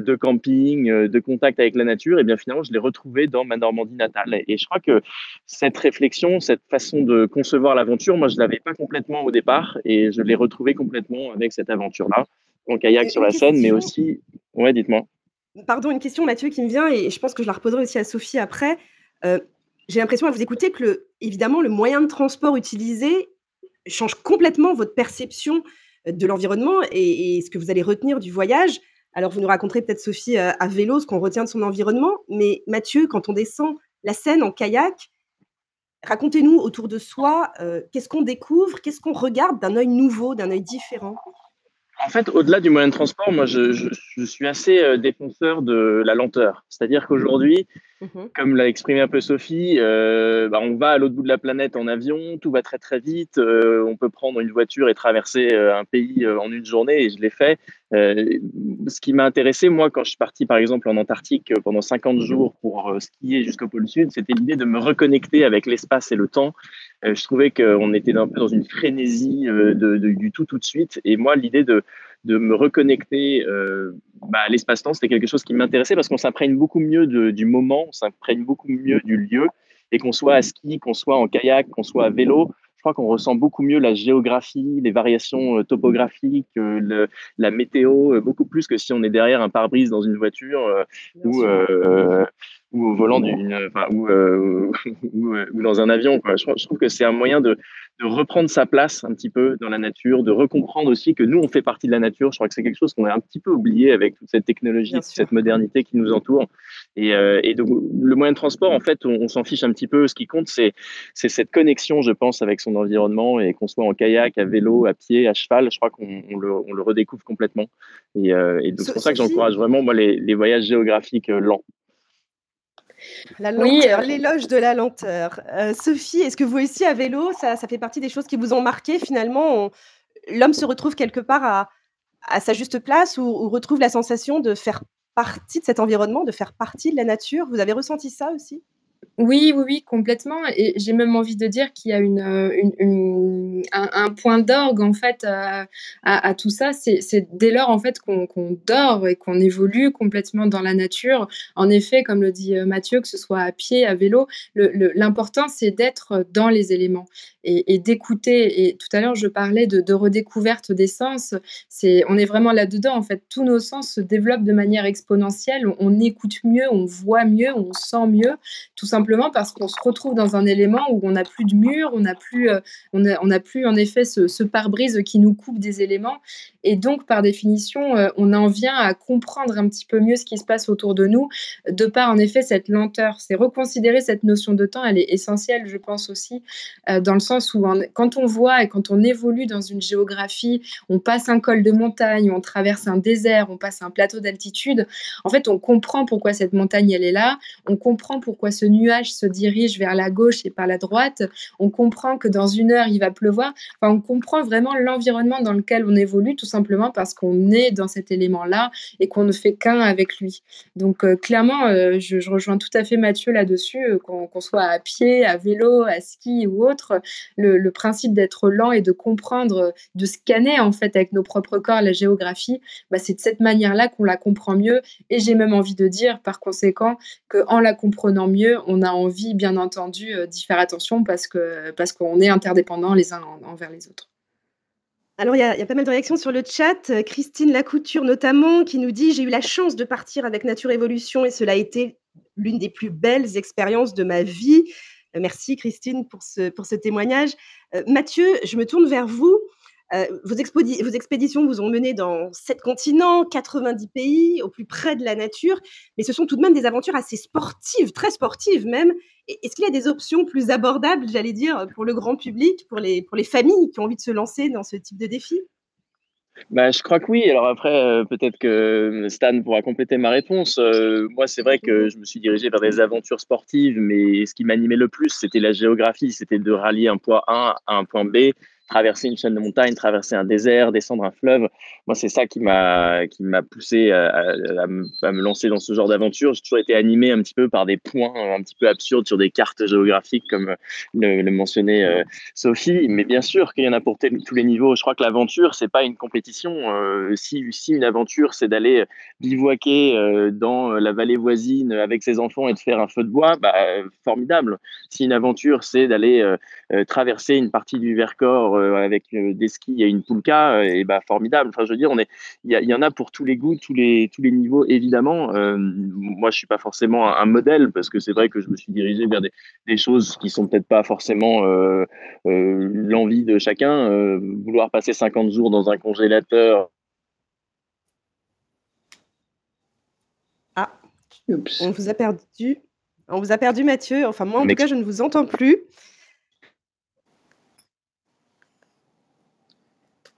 de camping, de contact avec la nature, et bien finalement, je les retrouvais dans ma Normandie natale. Et je crois que cette réflexion, cette façon de concevoir l'aventure, moi, je l'avais pas complètement au départ, et je l'ai retrouvé complètement avec cette aventure-là, en kayak sur la Seine, mais aussi. Ouais, dites-moi. Pardon, une question, Mathieu, qui me vient, et je pense que je la reposerai aussi à Sophie après. Euh, j'ai l'impression à vous écouter que, le, évidemment, le moyen de transport utilisé change complètement votre perception de l'environnement et, ce que vous allez retenir du voyage. Alors, vous nous raconterez peut-être, Sophie, euh, à vélo, ce qu'on retient de son environnement, mais Mathieu, quand on descend la Seine en kayak, racontez-nous autour de soi, euh, qu'est-ce qu'on découvre, qu'est-ce qu'on regarde d'un œil nouveau, d'un œil différent? En fait, au-delà du moyen de transport, moi, je, suis assez euh, défenseur de la lenteur. C'est-à-dire qu'aujourd'hui, mhm. comme l'a exprimé un peu Sophie, euh, bah, on va à l'autre bout de la planète en avion, tout va très très vite. Euh, on peut prendre une voiture et traverser un pays en une journée, et je l'ai fait. ce qui m'a intéressé, moi, quand je suis parti, par exemple, en Antarctique pendant 50 jours pour skier jusqu'au pôle Sud, c'était l'idée de me reconnecter avec l'espace et le temps je trouvais qu'on était un peu dans une frénésie euh, de, du tout tout de suite. Et moi, l'idée de, de me reconnecter euh, bah, à l'espace-temps, c'était quelque chose qui m'intéressait parce qu'on s'imprègne beaucoup mieux du moment, on s'imprègne beaucoup mieux du lieu. Et qu'on soit à ski, qu'on soit en kayak, qu'on soit à vélo, je crois qu'on ressent beaucoup mieux la géographie, les variations topographiques, le, la météo, beaucoup plus que si on est derrière un pare-brise dans une voiture ou, ou au volant d'une, enfin, ou, euh, ou, euh, ou, dans un avion. Quoi. Je, je trouve que c'est un moyen de, de, reprendre sa place un petit peu dans la nature, de recomprendre aussi que nous, on fait partie de la nature. Je crois que c'est quelque chose qu'on a un petit peu oublié avec toute cette technologie, cette modernité qui nous entoure. Et, euh, et donc, le moyen de transport, en fait, on, s'en fiche un petit peu. Ce qui compte, c'est, c'est cette connexion, je pense, avec son environnement et qu'on soit en kayak, à vélo, à pied, à cheval. Je crois qu'on on le, on le, redécouvre complètement. Et, euh, et donc, c'est pour ça que j'encourage vraiment moi, les, les voyages géographiques lents. La lenteur, euh, l'éloge de la lenteur. Euh, Sophie, est-ce que vous aussi à vélo, ça, fait partie des choses qui vous ont marqué finalement L'homme se retrouve quelque part à, sa juste place ou, retrouve la sensation de faire partie de cet environnement, de faire partie de la nature? Vous avez ressenti ça aussi? Oui, oui, oui, complètement et j'ai même envie de dire qu'il y a euh, un point d'orgue en fait, à tout ça. C'est dès lors en fait qu'on dort et qu'on évolue complètement dans la nature. En effet, comme le dit, euh, Mathieu, que ce soit à pied, à vélo, l'important c'est d'être dans les éléments et d'écouter et tout à l'heure je parlais de redécouverte des sens. On est vraiment là-dedans en fait. Tous nos sens se développent de manière exponentielle. On on écoute mieux, on voit mieux, on sent mieux, tout simplement parce qu'on se retrouve dans un élément où on n'a plus de mur, on n'a plus, euh, on a, plus en effet ce, pare-brise qui nous coupe des éléments. Et donc, par définition, euh, on en vient à comprendre un petit peu mieux ce qui se passe autour de nous, de par en effet cette lenteur. C'est reconsidérer cette notion de temps, elle est essentielle, je pense aussi, euh, dans le sens où quand on voit et quand on évolue dans une géographie, on passe un col de montagne, on traverse un désert, on passe un plateau d'altitude, en fait, on comprend pourquoi cette montagne, elle est là, on comprend pourquoi ce nuage se dirige vers la gauche et par la droite. On comprend que dans une heure, il va pleuvoir. On comprend vraiment l'environnement dans lequel on évolue, tout simplement parce qu'on est dans cet élément-là et qu'on ne fait qu'un avec lui. Donc, euh, clairement, euh, je, rejoins tout à fait Mathieu là-dessus, euh, qu'on soit à pied, à vélo, à ski ou autre. Le, principe d'être lent et de comprendre, de scanner en fait avec nos propres corps la géographie, bah, c'est de cette manière-là qu'on la comprend mieux. Et j'ai même envie de dire, par conséquent, qu'en la comprenant mieux, on a envie, bien entendu, euh, d'y faire attention parce que parce qu'on est interdépendants les uns envers les autres. Alors, il y, a, pas mal de réactions sur le chat. Euh, Christine Lacouture, notamment, qui nous dit J'ai eu la chance de partir avec Nature Évolution et cela a été l'une des plus belles expériences de ma vie. Merci Christine pour ce, pour ce témoignage. Mathieu, je me tourne vers vous. Euh, vos, expéditions vous ont mené dans sept continents, 90 pays, au plus près de la nature, mais ce sont tout de même des aventures assez sportives, très sportives même. Est-ce qu'il y a des options plus abordables, j'allais dire, pour le grand public, pour les, familles qui ont envie de se lancer dans ce type de défi? Bah, je crois que oui. Alors après, euh, peut-être que Stan pourra compléter ma réponse. Euh, moi, c'est vrai que je me suis dirigé vers des aventures sportives, mais ce qui m'animait le plus, c'était la géographie, c'était de rallier un point A à un point B traverser une chaîne de montagne, traverser un désert, descendre un fleuve. Moi, c'est ça qui m'a qui m'a poussé à, me lancer dans ce genre d'aventure. J'ai toujours été animé un petit peu par des points un petit peu absurdes sur des cartes géographiques, comme le, mentionnait euh, Sophie. Mais bien sûr qu'il y en a pour tous les niveaux. Je crois que l'aventure, c'est pas une compétition. Euh, si, si une aventure, c'est d'aller bivouaquer euh, dans la vallée voisine avec ses enfants et de faire un feu de bois, bah, formidable. Si une aventure, c'est d'aller traverser une partie du Vercors euh, avec euh, des skis et une poulka, euh, et bah formidable. Enfin, je veux dire, on est, il y, en a pour tous les goûts, tous les tous les niveaux, évidemment. moi, je suis pas forcément un, modèle parce que c'est vrai que je me suis dirigé vers des, des choses qui sont peut-être pas forcément l'envie de chacun. vouloir passer 50 jours dans un congélateur. Ah, on vous a perdu. On vous a perdu, Mathieu. Enfin, moi, en tout cas, je ne vous entends plus.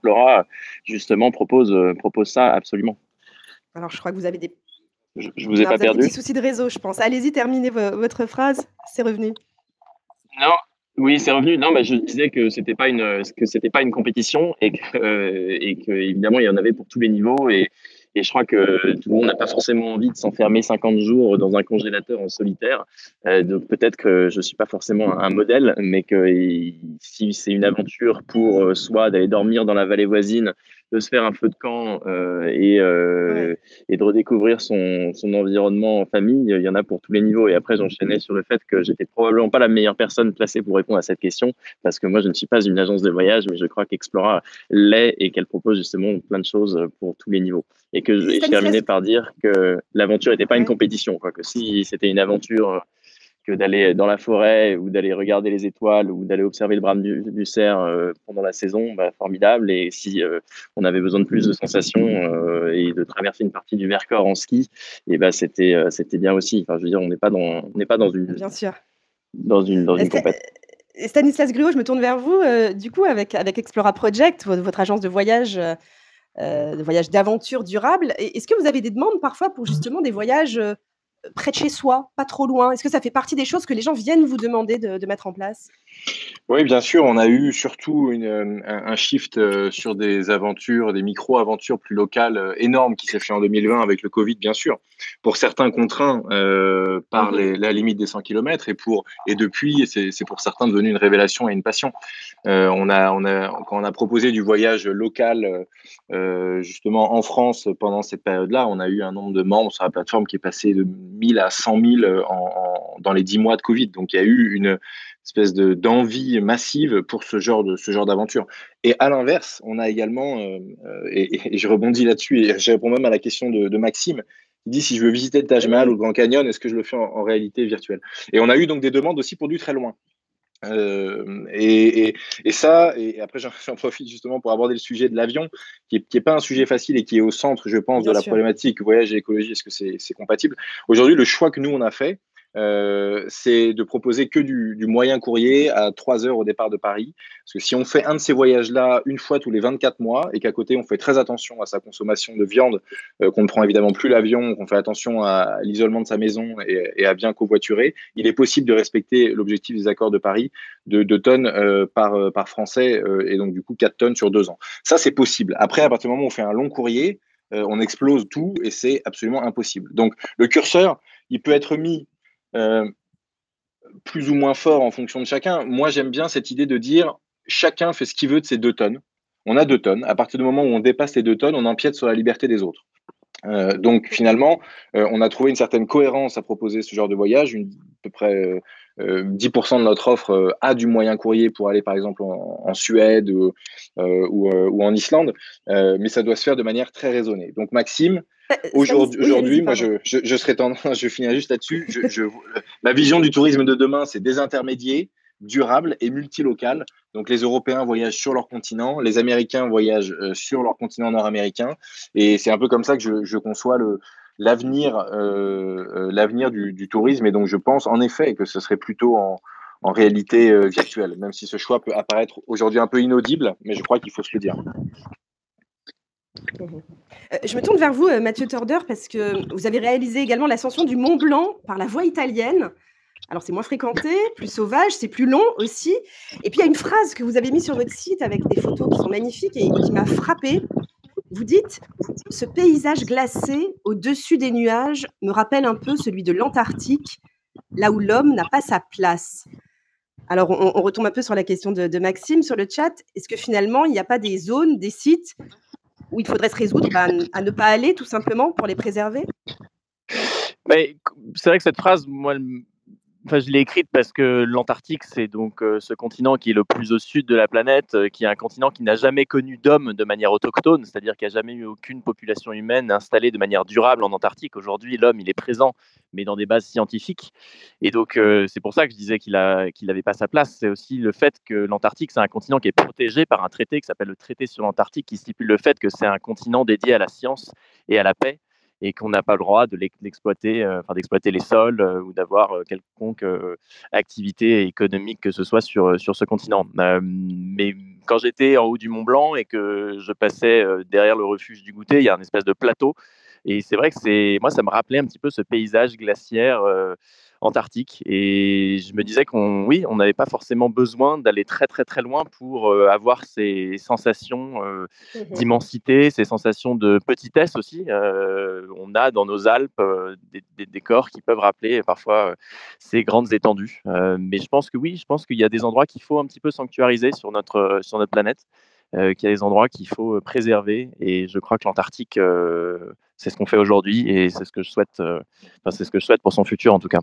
Laura, justement, propose, euh, propose ça absolument. Alors, je crois que vous avez des. Je, vous ai pas perdu. Des soucis de réseau, je pense. Allez-y, terminez votre phrase. C'est revenu. Non, oui, c'est revenu. Non, je disais que c'était pas une que c'était pas une compétition et que, euh, et que évidemment il y en avait pour tous les niveaux et, et je crois que tout le monde n'a pas forcément envie de s'enfermer 50 jours dans un congélateur en solitaire. Euh, donc peut-être que je ne suis pas forcément un modèle, mais que si c'est une aventure pour euh, soi d'aller dormir dans la vallée voisine de se faire un feu de camp euh, et, euh, et, de redécouvrir son, son, environnement en famille, il y en a pour tous les niveaux. Et après, j'enchaînais sur le fait que j'étais probablement pas la meilleure personne placée pour répondre à cette question, parce que moi, je ne suis pas une agence de voyage, mais je crois qu'Explora l'est et qu'elle propose justement plein de choses pour tous les niveaux. Et que je, terminé par dire que l'aventure n'était pas une compétition, quoi, que si c'était une aventure que d'aller dans la forêt ou d'aller regarder les étoiles ou d'aller observer le brame du, cerf euh, pendant la saison, bah, formidable. Et si euh, on avait besoin de plus de sensations euh, et de traverser une partie du Vercors en ski, et bah, c'était c'était bien aussi. Enfin, je veux dire, on n'est pas dans on n'est pas dans une bien sûr dans une dans une Stanislas Gruot, je me tourne vers vous. du coup, avec avec Explora Project, votre, agence de voyage. de voyage d'aventure durable. Est-ce que vous avez des demandes parfois pour justement des voyages près de chez soi, pas trop loin? Est-ce que ça fait partie des choses que les gens viennent vous demander de, mettre en place? Oui, bien sûr. On a eu surtout un, shift euh, sur des aventures, des micro-aventures plus locales euh, énormes qui s'est fait en 2020 avec le Covid, bien sûr. Pour certains contraints euh, par mhm. la limite des 100 km et, pour, et depuis, c'est pour certains devenu une révélation et une passion. on a, on a, quand on a proposé du voyage local, justement en France pendant cette période-là, on a eu un nombre de membres sur la plateforme qui est passé de 1000 à 100 000 euh, en, dans les 10 mois de Covid. Donc il y a eu une espèce de d'envie massive pour ce genre de ce genre d'aventure. Et à l'inverse, on a également, euh, euh, et, je rebondis là-dessus et je réponds même à la question de, Maxime, qui dit si je veux visiter le Taj Mahal ou le Grand Canyon, est-ce que je le fais en, réalité virtuelle? Et on a eu donc des demandes aussi pour du très loin. et, et, ça, et après j'en profite justement pour aborder le sujet de l'avion, qui n'est est pas un sujet facile et qui est au centre, je pense, de la problématique voyage et écologie. Est-ce que c'est compatible? Aujourd'hui, le choix que nous on a fait, euh, c'est de proposer que du, moyen courrier à 3 heures au départ de Paris. Parce que si on fait un de ces voyages-là une fois tous les 24 mois et qu'à côté on fait très attention à sa consommation de viande, euh, qu'on ne prend évidemment plus l'avion, qu'on fait attention à l'isolement de sa maison et, à bien covoiturer, il est possible de respecter l'objectif des accords de Paris de 2 tonnes euh, par, par Français et donc du coup 4 tonnes sur 2 ans. Ça, c'est possible. Après, à partir du moment où on fait un long courrier, on explose tout et c'est absolument impossible. Donc le curseur, il peut être mis euh, plus ou moins fort en fonction de chacun. Moi, j'aime bien cette idée de dire chacun fait ce qu'il veut de ses deux tonnes. On a deux tonnes. À partir du moment où on dépasse les deux tonnes, on empiète sur la liberté des autres. Euh, donc finalement, euh, on a trouvé une certaine cohérence à proposer ce genre de voyage, à peu près 10% de notre offre a du moyen courrier pour aller par exemple en, Suède ou, ou, en Islande, mais ça doit se faire de manière très raisonnée. Donc Maxime, Aujourd'hui, moi, je, je, serais tendance, je finirai juste là-dessus. Je, la vision du tourisme de demain, c'est désintermédier, durable et multilocal. Donc, les Européens voyagent sur leur continent, les Américains voyagent euh, sur leur continent nord-américain. Et c'est un peu comme ça que je, conçois le, l'avenir, euh, euh, l'avenir du, tourisme. Et donc, je pense en effet que ce serait plutôt en, en réalité virtuelle, même si ce choix peut apparaître aujourd'hui un peu inaudible, mais je crois qu'il faut se le dire. Euh, je me tourne vers vous, euh, Mathieu Torder, parce que vous avez réalisé également l'ascension du Mont Blanc par la voie italienne. Alors, c'est moins fréquenté, plus sauvage, c'est plus long aussi. Et puis, il y a une phrase que vous avez mise sur votre site avec des photos qui sont magnifiques et qui m'a frappée. Vous dites Ce paysage glacé au-dessus des nuages me rappelle un peu celui de l'Antarctique, là où l'homme n'a pas sa place. Alors, on, retombe un peu sur la question de, Maxime sur le chat. Est-ce que finalement, il n'y a pas des zones, des sites où il faudrait se résoudre à ne pas aller tout simplement pour les préserver? C'est vrai que cette phrase, moi, Enfin, je l'ai écrite parce que l'Antarctique, c'est donc euh, ce continent qui est le plus au sud de la planète, euh, qui est un continent qui n'a jamais connu d'hommes de manière autochtone, c'est-à-dire qu'il n'y a jamais eu aucune population humaine installée de manière durable en Antarctique. Aujourd'hui, l'homme, il est présent, mais dans des bases scientifiques. Et donc, euh, c'est pour ça que je disais qu'il n'avait pas sa place. C'est aussi le fait que l'Antarctique, c'est un continent qui est protégé par un traité qui s'appelle le traité sur l'Antarctique, qui stipule le fait que c'est un continent dédié à la science et à la paix et qu'on n'a pas le droit de l'exploiter, euh, enfin d'exploiter les sols euh, ou d'avoir euh, quelconque activité économique que ce soit sur, sur ce continent. mais quand j'étais en haut du Mont Blanc et que je passais derrière le refuge du goûter, il y a un espèce de plateau. Et c'est vrai que c'est moi, ça me rappelait un petit peu ce paysage glaciaire antarctique. Et je me disais qu'on, oui, on n'avait pas forcément besoin d'aller très très très loin pour euh, avoir ces sensations euh, mmh d'immensité, ces sensations de petitesse aussi. Euh, on a dans nos Alpes des, décors qui peuvent rappeler parfois ces grandes étendues. mais je pense que oui, je pense qu'il y a des endroits qu'il faut un petit peu sanctuariser sur notre, sur notre planète. Qu'il y a des endroits qu'il faut préserver. Et je crois que l'Antarctique, c'est ce qu'on fait aujourd'hui et c'est ce que je souhaite. c'est ce que je souhaite pour son futur en tout cas.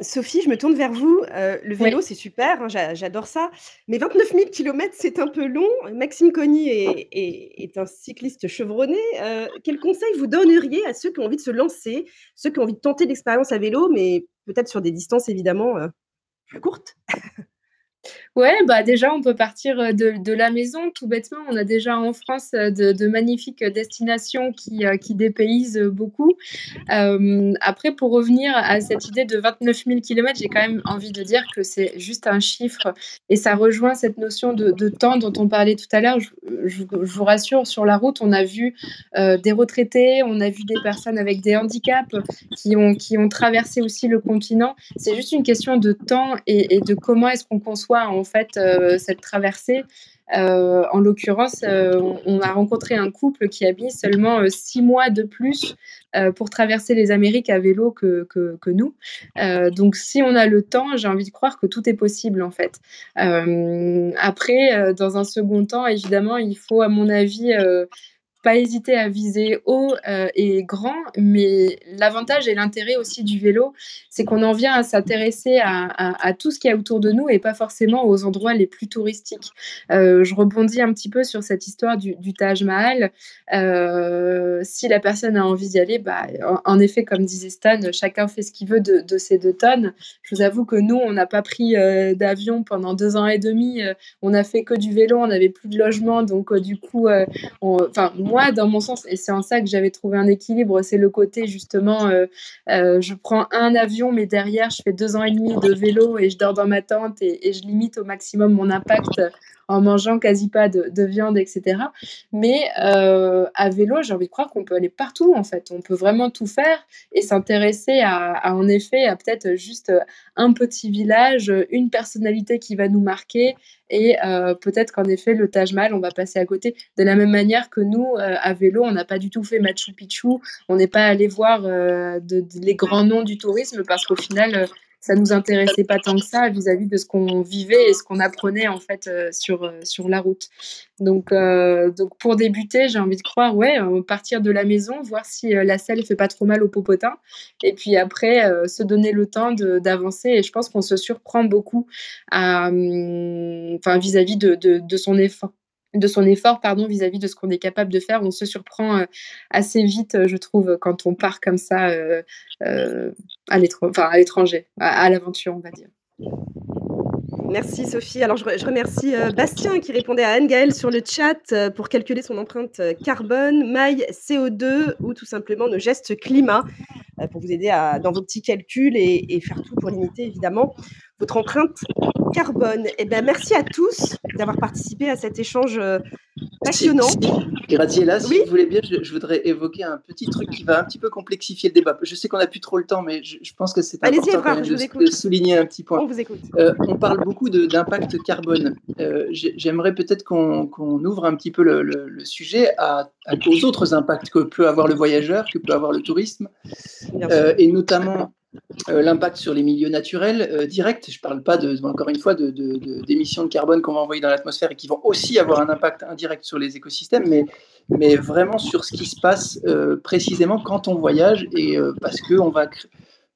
Sophie, je me tourne vers vous. Euh, le vélo, c'est super, hein, j'adore ça. Mais 29 000 km, c'est un peu long. Maxime Cogny est, un cycliste chevronné. Euh, quel conseil vous donneriez à ceux qui ont envie de se lancer, ceux qui ont envie de tenter l'expérience à vélo, mais peut-être sur des distances évidemment euh, plus courtes? Ouais, bah déjà, on peut partir euh, de, la maison, tout bêtement. On a déjà en France euh, de, magnifiques destinations qui, euh, qui dépaysent beaucoup. après, pour revenir à cette idée de 29 000 km, j'ai quand même envie de dire que c'est juste un chiffre et ça rejoint cette notion de, temps dont on parlait tout à l'heure. Je, vous rassure, sur la route, on a vu des retraités, on a vu des personnes avec des handicaps qui ont, qui ont traversé aussi le continent. C'est juste une question de temps et de comment est-ce qu'on conçoit en fait euh, cette traversée. Euh, en l'occurrence, euh, on, a rencontré un couple qui a mis seulement six mois de plus pour traverser les Amériques à vélo que, que, que nous. donc, si on a le temps, j'ai envie de croire que tout est possible en fait. après, dans un second temps, évidemment, il faut, à mon avis, pas hésiter à viser haut euh, et grand, mais l'avantage et l'intérêt aussi du vélo, c'est qu'on en vient à s'intéresser à, tout ce qu'il y a autour de nous et pas forcément aux endroits les plus touristiques. Euh, je rebondis un petit peu sur cette histoire du, Taj Mahal. Euh, si la personne a envie d'y aller, bah, en, effet, comme disait Stan, chacun fait ce qu'il veut de, de, ces deux tonnes. Je vous avoue que nous, on n'a pas pris d'avion pendant deux ans et demi. on a fait que du vélo, on n'avait plus de logement, donc du coup, enfin moi moi, dans mon sens, et c'est en ça que j'avais trouvé un équilibre, c'est le côté justement, euh, euh, je prends un avion, mais derrière, je fais deux ans et demi de vélo et je dors dans ma tente et, je limite au maximum mon impact en mangeant quasi pas de, viande, etc. Mais euh, à vélo, j'ai envie de croire qu'on peut aller partout, en fait. On peut vraiment tout faire et s'intéresser à, en effet, à peut-être juste un petit village, une personnalité qui va nous marquer et euh, peut-être qu'en effet, le Taj Mahal, on va passer à côté. De la même manière que nous, euh, à vélo, on n'a pas du tout fait Machu Picchu, on n'est pas allé voir les grands noms du tourisme parce qu'au final, ça nous intéressait pas tant que ça vis-à-vis de ce qu'on vivait et ce qu'on apprenait en fait euh, sur, euh, sur la route. Donc, euh, donc pour débuter, j'ai envie de croire, ouais, partir de la maison, voir si la selle fait pas trop mal au popotin, et puis après se donner le temps d'avancer. Et je pense qu'on se surprend beaucoup hum, enfin vis-à-vis de, de, de son effort de son effort pardon vis-à-vis de ce qu'on est capable de faire. On se surprend assez vite je trouve quand on part comme ça à l'étranger à l'aventure on va dire Merci Sophie. Alors je, remercie euh, Bastien qui répondait à Anne-Gaëlle sur le chat euh, pour calculer son empreinte euh, carbone, maille CO2 ou tout simplement nos gestes climat pour vous aider dans vos petits calculs et, faire tout pour limiter évidemment votre empreinte carbone. Eh bien, merci à tous d'avoir participé à cet échange passionnant. Graziella, si vous voulez bien, je, voudrais évoquer un petit truc qui va un petit peu complexifier le débat. Je sais qu'on n'a plus trop le temps, mais je, pense que c'est important de, souligner un petit point. On vous écoute. Euh, on parle beaucoup d'impact carbone. Euh, j'aimerais peut-être qu'on ouvre un petit peu le, sujet à, aux autres impacts que peut avoir le voyageur, que peut avoir le tourisme, euh, et notamment euh, l'impact sur les milieux naturels euh, directs. Je ne parle pas, de, encore une fois, d'émissions de, de, carbone qu'on va envoyer dans l'atmosphère et qui vont aussi avoir un impact indirect sur les écosystèmes, mais, mais vraiment sur ce qui se passe euh, précisément quand on voyage et parce qu'on va,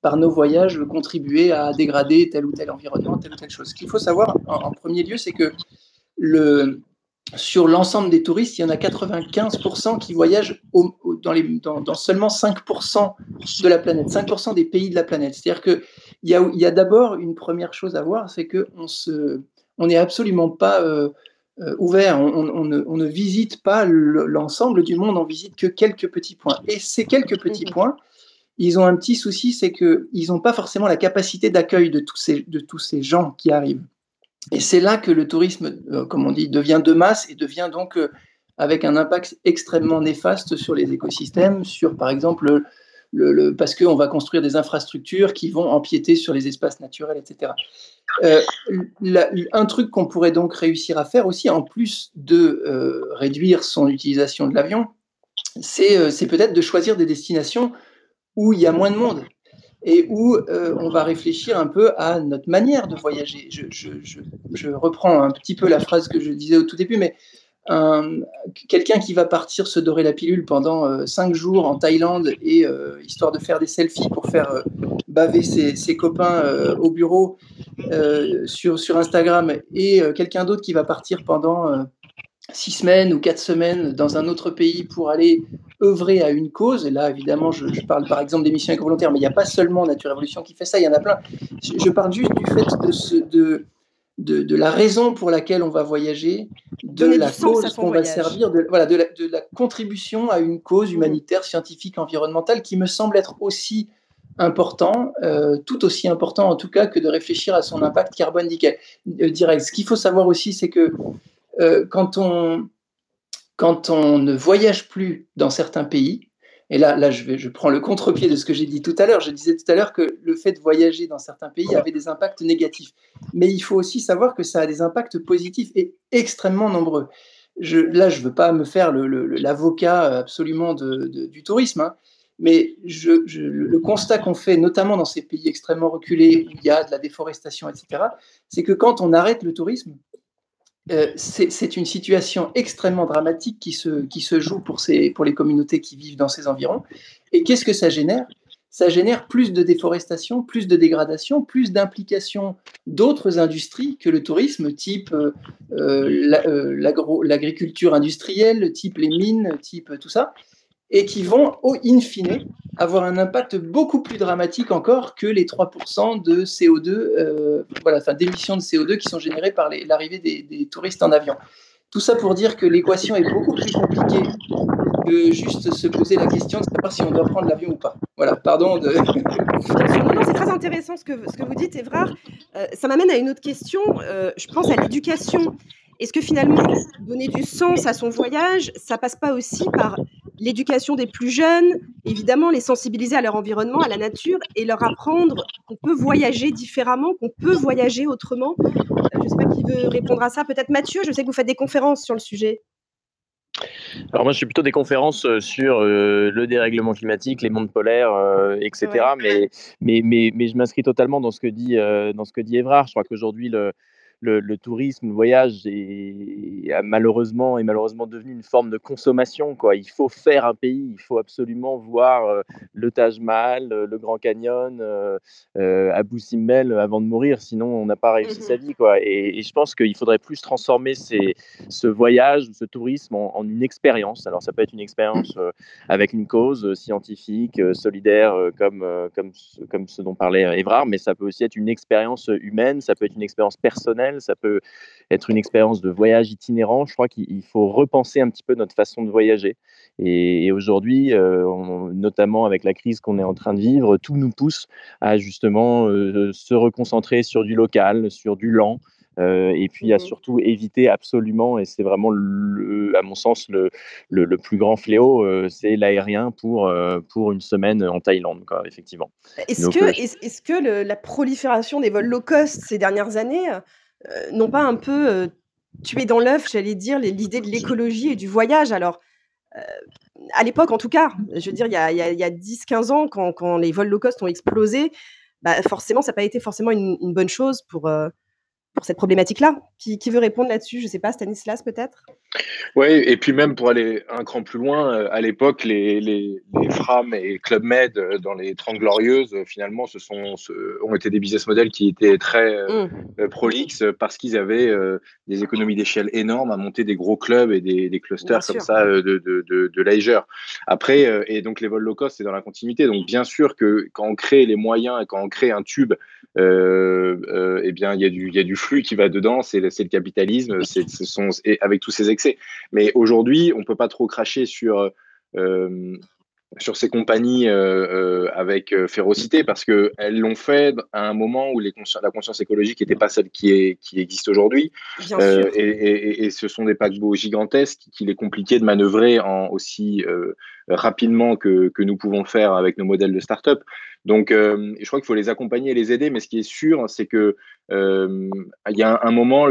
par nos voyages, contribuer à dégrader tel ou tel environnement, telle ou telle chose. Ce qu'il faut savoir en premier lieu, c'est que le, sur l'ensemble des touristes, il y en a 95% qui voyagent dans, seulement 5% de la planète, 5% des pays de la planète. C'est-à-dire qu'il y a, y a d'abord une première chose à voir, c'est qu'on on n'est absolument pas euh, euh, ouvert, on, ne, visite pas l'ensemble du monde, on visite que quelques petits points. Et ces quelques petits points, ils ont un petit souci, c'est qu'ils n'ont pas forcément la capacité d'accueil de, de tous ces gens qui arrivent. Et c'est là que le tourisme, euh, comme on dit, devient de masse et devient donc euh, avec un impact extrêmement néfaste sur les écosystèmes, sur par exemple le, parce qu'on va construire des infrastructures qui vont empiéter sur les espaces naturels, etc. Euh, un truc qu'on pourrait donc réussir à faire aussi, en plus de réduire son utilisation de l'avion, c'est peut-être de choisir des destinations où il y a moins de monde et où euh, on va réfléchir un peu à notre manière de voyager. Je, reprends un petit peu la phrase que je disais au tout début, mais quelqu'un qui va partir se dorer la pilule pendant euh, cinq jours en Thaïlande et euh, histoire de faire des selfies pour faire baver ses, ses copains au bureau sur, sur Instagram et quelqu'un d'autre qui va partir pendant six semaines ou quatre semaines dans un autre pays pour aller œuvrer à une cause, et là évidemment je, parle par exemple des missions éco-volontaires, mais il n'y a pas seulement Nature Révolution qui fait ça, il y en a plein. Je, parle juste du fait de, ce, de, de, la raison pour laquelle on va voyager, de la cause qu'on va servir, de, voilà, de, la, de la contribution à une cause humanitaire, scientifique, environnementale, qui me semble être aussi important, euh, tout aussi important en tout cas que de réfléchir à son impact carbone euh, direct. Ce qu'il faut savoir aussi, c'est que euh, quand, on, quand on ne voyage plus dans certains pays, et là, là je, vais, je prends le contre-pied de ce que j'ai dit tout à l'heure. Je disais tout à l'heure que le fait de voyager dans certains pays avait des impacts négatifs. Mais il faut aussi savoir que ça a des impacts positifs et extrêmement nombreux. Je, là, je ne veux pas me faire l'avocat absolument du tourisme, hein, mais je, le constat qu'on fait, notamment dans ces pays extrêmement reculés où il y a de la déforestation, etc., c'est que quand on arrête le tourisme, euh, c'est une situation extrêmement dramatique qui se, qui se joue pour, ces, pour les communautés qui vivent dans ces environs. Et qu'est-ce que ça génère? Ça génère plus de déforestation, plus de dégradation, plus d'implication d'autres industries que le tourisme, type euh, euh, l'agriculture industrielle, type les mines, type tout ça et qui vont, au in fine, avoir un impact beaucoup plus dramatique encore que les 3% de CO2, euh, voilà, d'émissions de CO2 qui sont générées par l'arrivée des, touristes en avion. Tout ça pour dire que l'équation est beaucoup plus compliquée que juste se poser la question de savoir si on doit prendre l'avion ou pas. Voilà, pardon de... c'est très intéressant ce que, vous dites, Evrard. Euh, ça m'amène à une autre question. Euh, je pense à l'éducation. Est-ce que finalement, donner du sens à son voyage, ça passe pas aussi par l'éducation des plus jeunes, évidemment les sensibiliser à leur environnement, à la nature et leur apprendre qu'on peut voyager différemment, qu'on peut voyager autrement. Euh, je ne sais pas qui veut répondre à ça. Peut-être Mathieu, je sais que vous faites des conférences sur le sujet. alors moi, je suis plutôt des conférences sur le dérèglement climatique, les mondes polaires, etc. Mais, mais, mais, mais, je m'inscris totalement dans ce que dit, dans ce que dit Évrard. Je crois qu'aujourd'hui, le, le, tourisme, le voyage est, malheureusement, est malheureusement devenu une forme de consommation. Quoi. Il faut faire un pays, il faut absolument voir euh, le Taj Mahal, euh, le Grand Canyon, euh, euh, Abu Simbel avant de mourir, sinon on n'a pas réussi sa mmh vie. Quoi. Et, je pense qu'il faudrait plus transformer ces, ce voyage, ce tourisme en, une expérience. Alors ça peut être une expérience avec une cause scientifique, solidaire, comme, comme, comme ce dont parlait Évrard, mais ça peut aussi être une expérience humaine, ça peut être une expérience personnelle ça peut être une expérience de voyage itinérant. Je crois qu'il faut repenser un petit peu notre façon de voyager. Et, aujourd'hui, euh, notamment avec la crise qu'on est en train de vivre, tout nous pousse à justement euh, se reconcentrer sur du local, sur du lent. Euh, et puis à mmh surtout éviter absolument, et c'est vraiment, à mon sens, le, le, plus grand fléau, c'est l'aérien pour, pour une semaine en Thaïlande, quoi, effectivement. Est-ce que, est, que la prolifération des vols low cost ces dernières années euh, non pas un peu euh, tuer dans l'œuf, j'allais dire, l'idée de l'écologie et du voyage. Alors, euh, à l'époque, en tout cas, je veux dire, il y a, 10-15 ans, quand, les vols low cost ont explosé, bah, forcément, ça n'a pas été forcément une, bonne chose pour, pour cette problématique-là. Qui, veut répondre là-dessus? Je ne sais pas, Stanislas peut-être? Oui, et puis même pour aller un cran plus loin, euh, à l'époque, les, les, les, FRAM et Club Med euh, dans les 30 Glorieuses, euh, finalement, ce sont, ont été des business models qui étaient très mmh. prolixes parce qu'ils avaient des économies d'échelle énormes à monter des gros clubs et des, des clusters comme ça de, de, de, de leisure. Après, et donc les vols low cost, c'est dans la continuité. Donc bien sûr que quand on crée les moyens et quand on crée un tube, eh bien, il y, a du, y a du flux qui va dedans, c'est le capitalisme, c'est ce avec tous ses excès. Mais aujourd'hui, on peut pas trop cracher sur euh, sur ces compagnies euh, euh, avec férocité parce qu'elles l'ont fait à un moment où les la conscience écologique n'était pas celle qui, est, qui existe aujourd'hui. Et, et, ce sont des paquebots gigantesques qu'il est compliqué de manœuvrer en aussi rapidement que, que, nous pouvons faire avec nos modèles de start-up. Donc, euh, je crois qu'il faut les accompagner et les aider, mais ce qui est sûr, c'est que euh, il y a un, moment,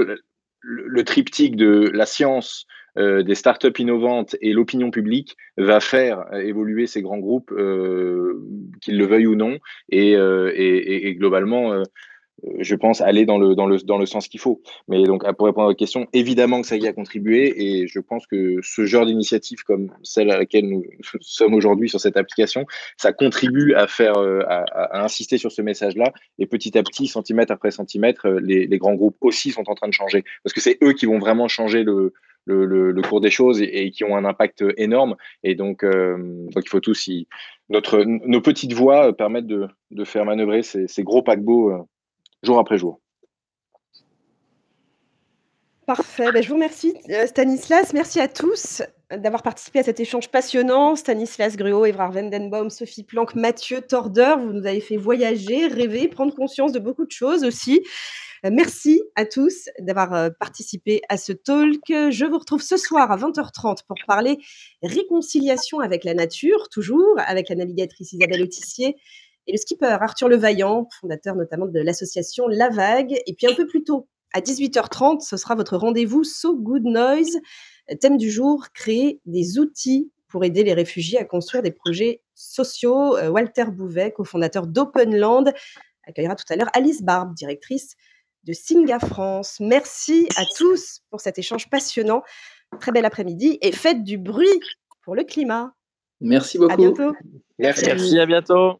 le, triptyque de la science, euh, des startups innovantes et l'opinion publique va faire évoluer ces grands groupes, qu'ils le veuillent ou non, et, et globalement euh, je pense, aller dans le, dans le, dans le sens qu'il faut. Mais donc, pour répondre à votre question, évidemment que ça y a contribué et je pense que ce genre d'initiative comme celle à laquelle nous sommes aujourd'hui sur cette application, ça contribue à faire, euh, à, insister sur ce message-là et petit à petit, centimètre après centimètre, euh, les, les, grands groupes aussi sont en train de changer parce que c'est eux qui vont vraiment changer le, le, le, cours des choses et, qui ont un impact énorme. Et donc, il faut tous notre, nos petites voix permettent de, de faire manœuvrer ces, ces gros paquebots jour après jour. Parfait. Ben, je vous remercie, euh, Stanislas. Merci à tous d'avoir participé à cet échange passionnant. Stanislas Gruot, Evrard Vendenbaum, Sophie Planck, Mathieu Torder, vous nous avez fait voyager, rêver, prendre conscience de beaucoup de choses aussi. Euh, merci à tous d'avoir euh, participé à ce talk. Je vous retrouve ce soir à 20h30 pour parler réconciliation avec la nature, toujours avec la navigatrice Isabelle Autissier et le skipper Arthur Levaillant, fondateur notamment de l'association La Vague. Et puis un peu plus tôt, à 18h30, ce sera votre rendez-vous So Good Noise. Thème du jour, créer des outils pour aider les réfugiés à construire des projets sociaux. Euh, Walter Bouvet, cofondateur d'Openland, accueillera tout à l'heure Alice Barbe, directrice de Singa France. Merci à tous pour cet échange passionnant. Très bel après-midi et faites du bruit pour le climat. Merci beaucoup. À bientôt. Merci, à bientôt.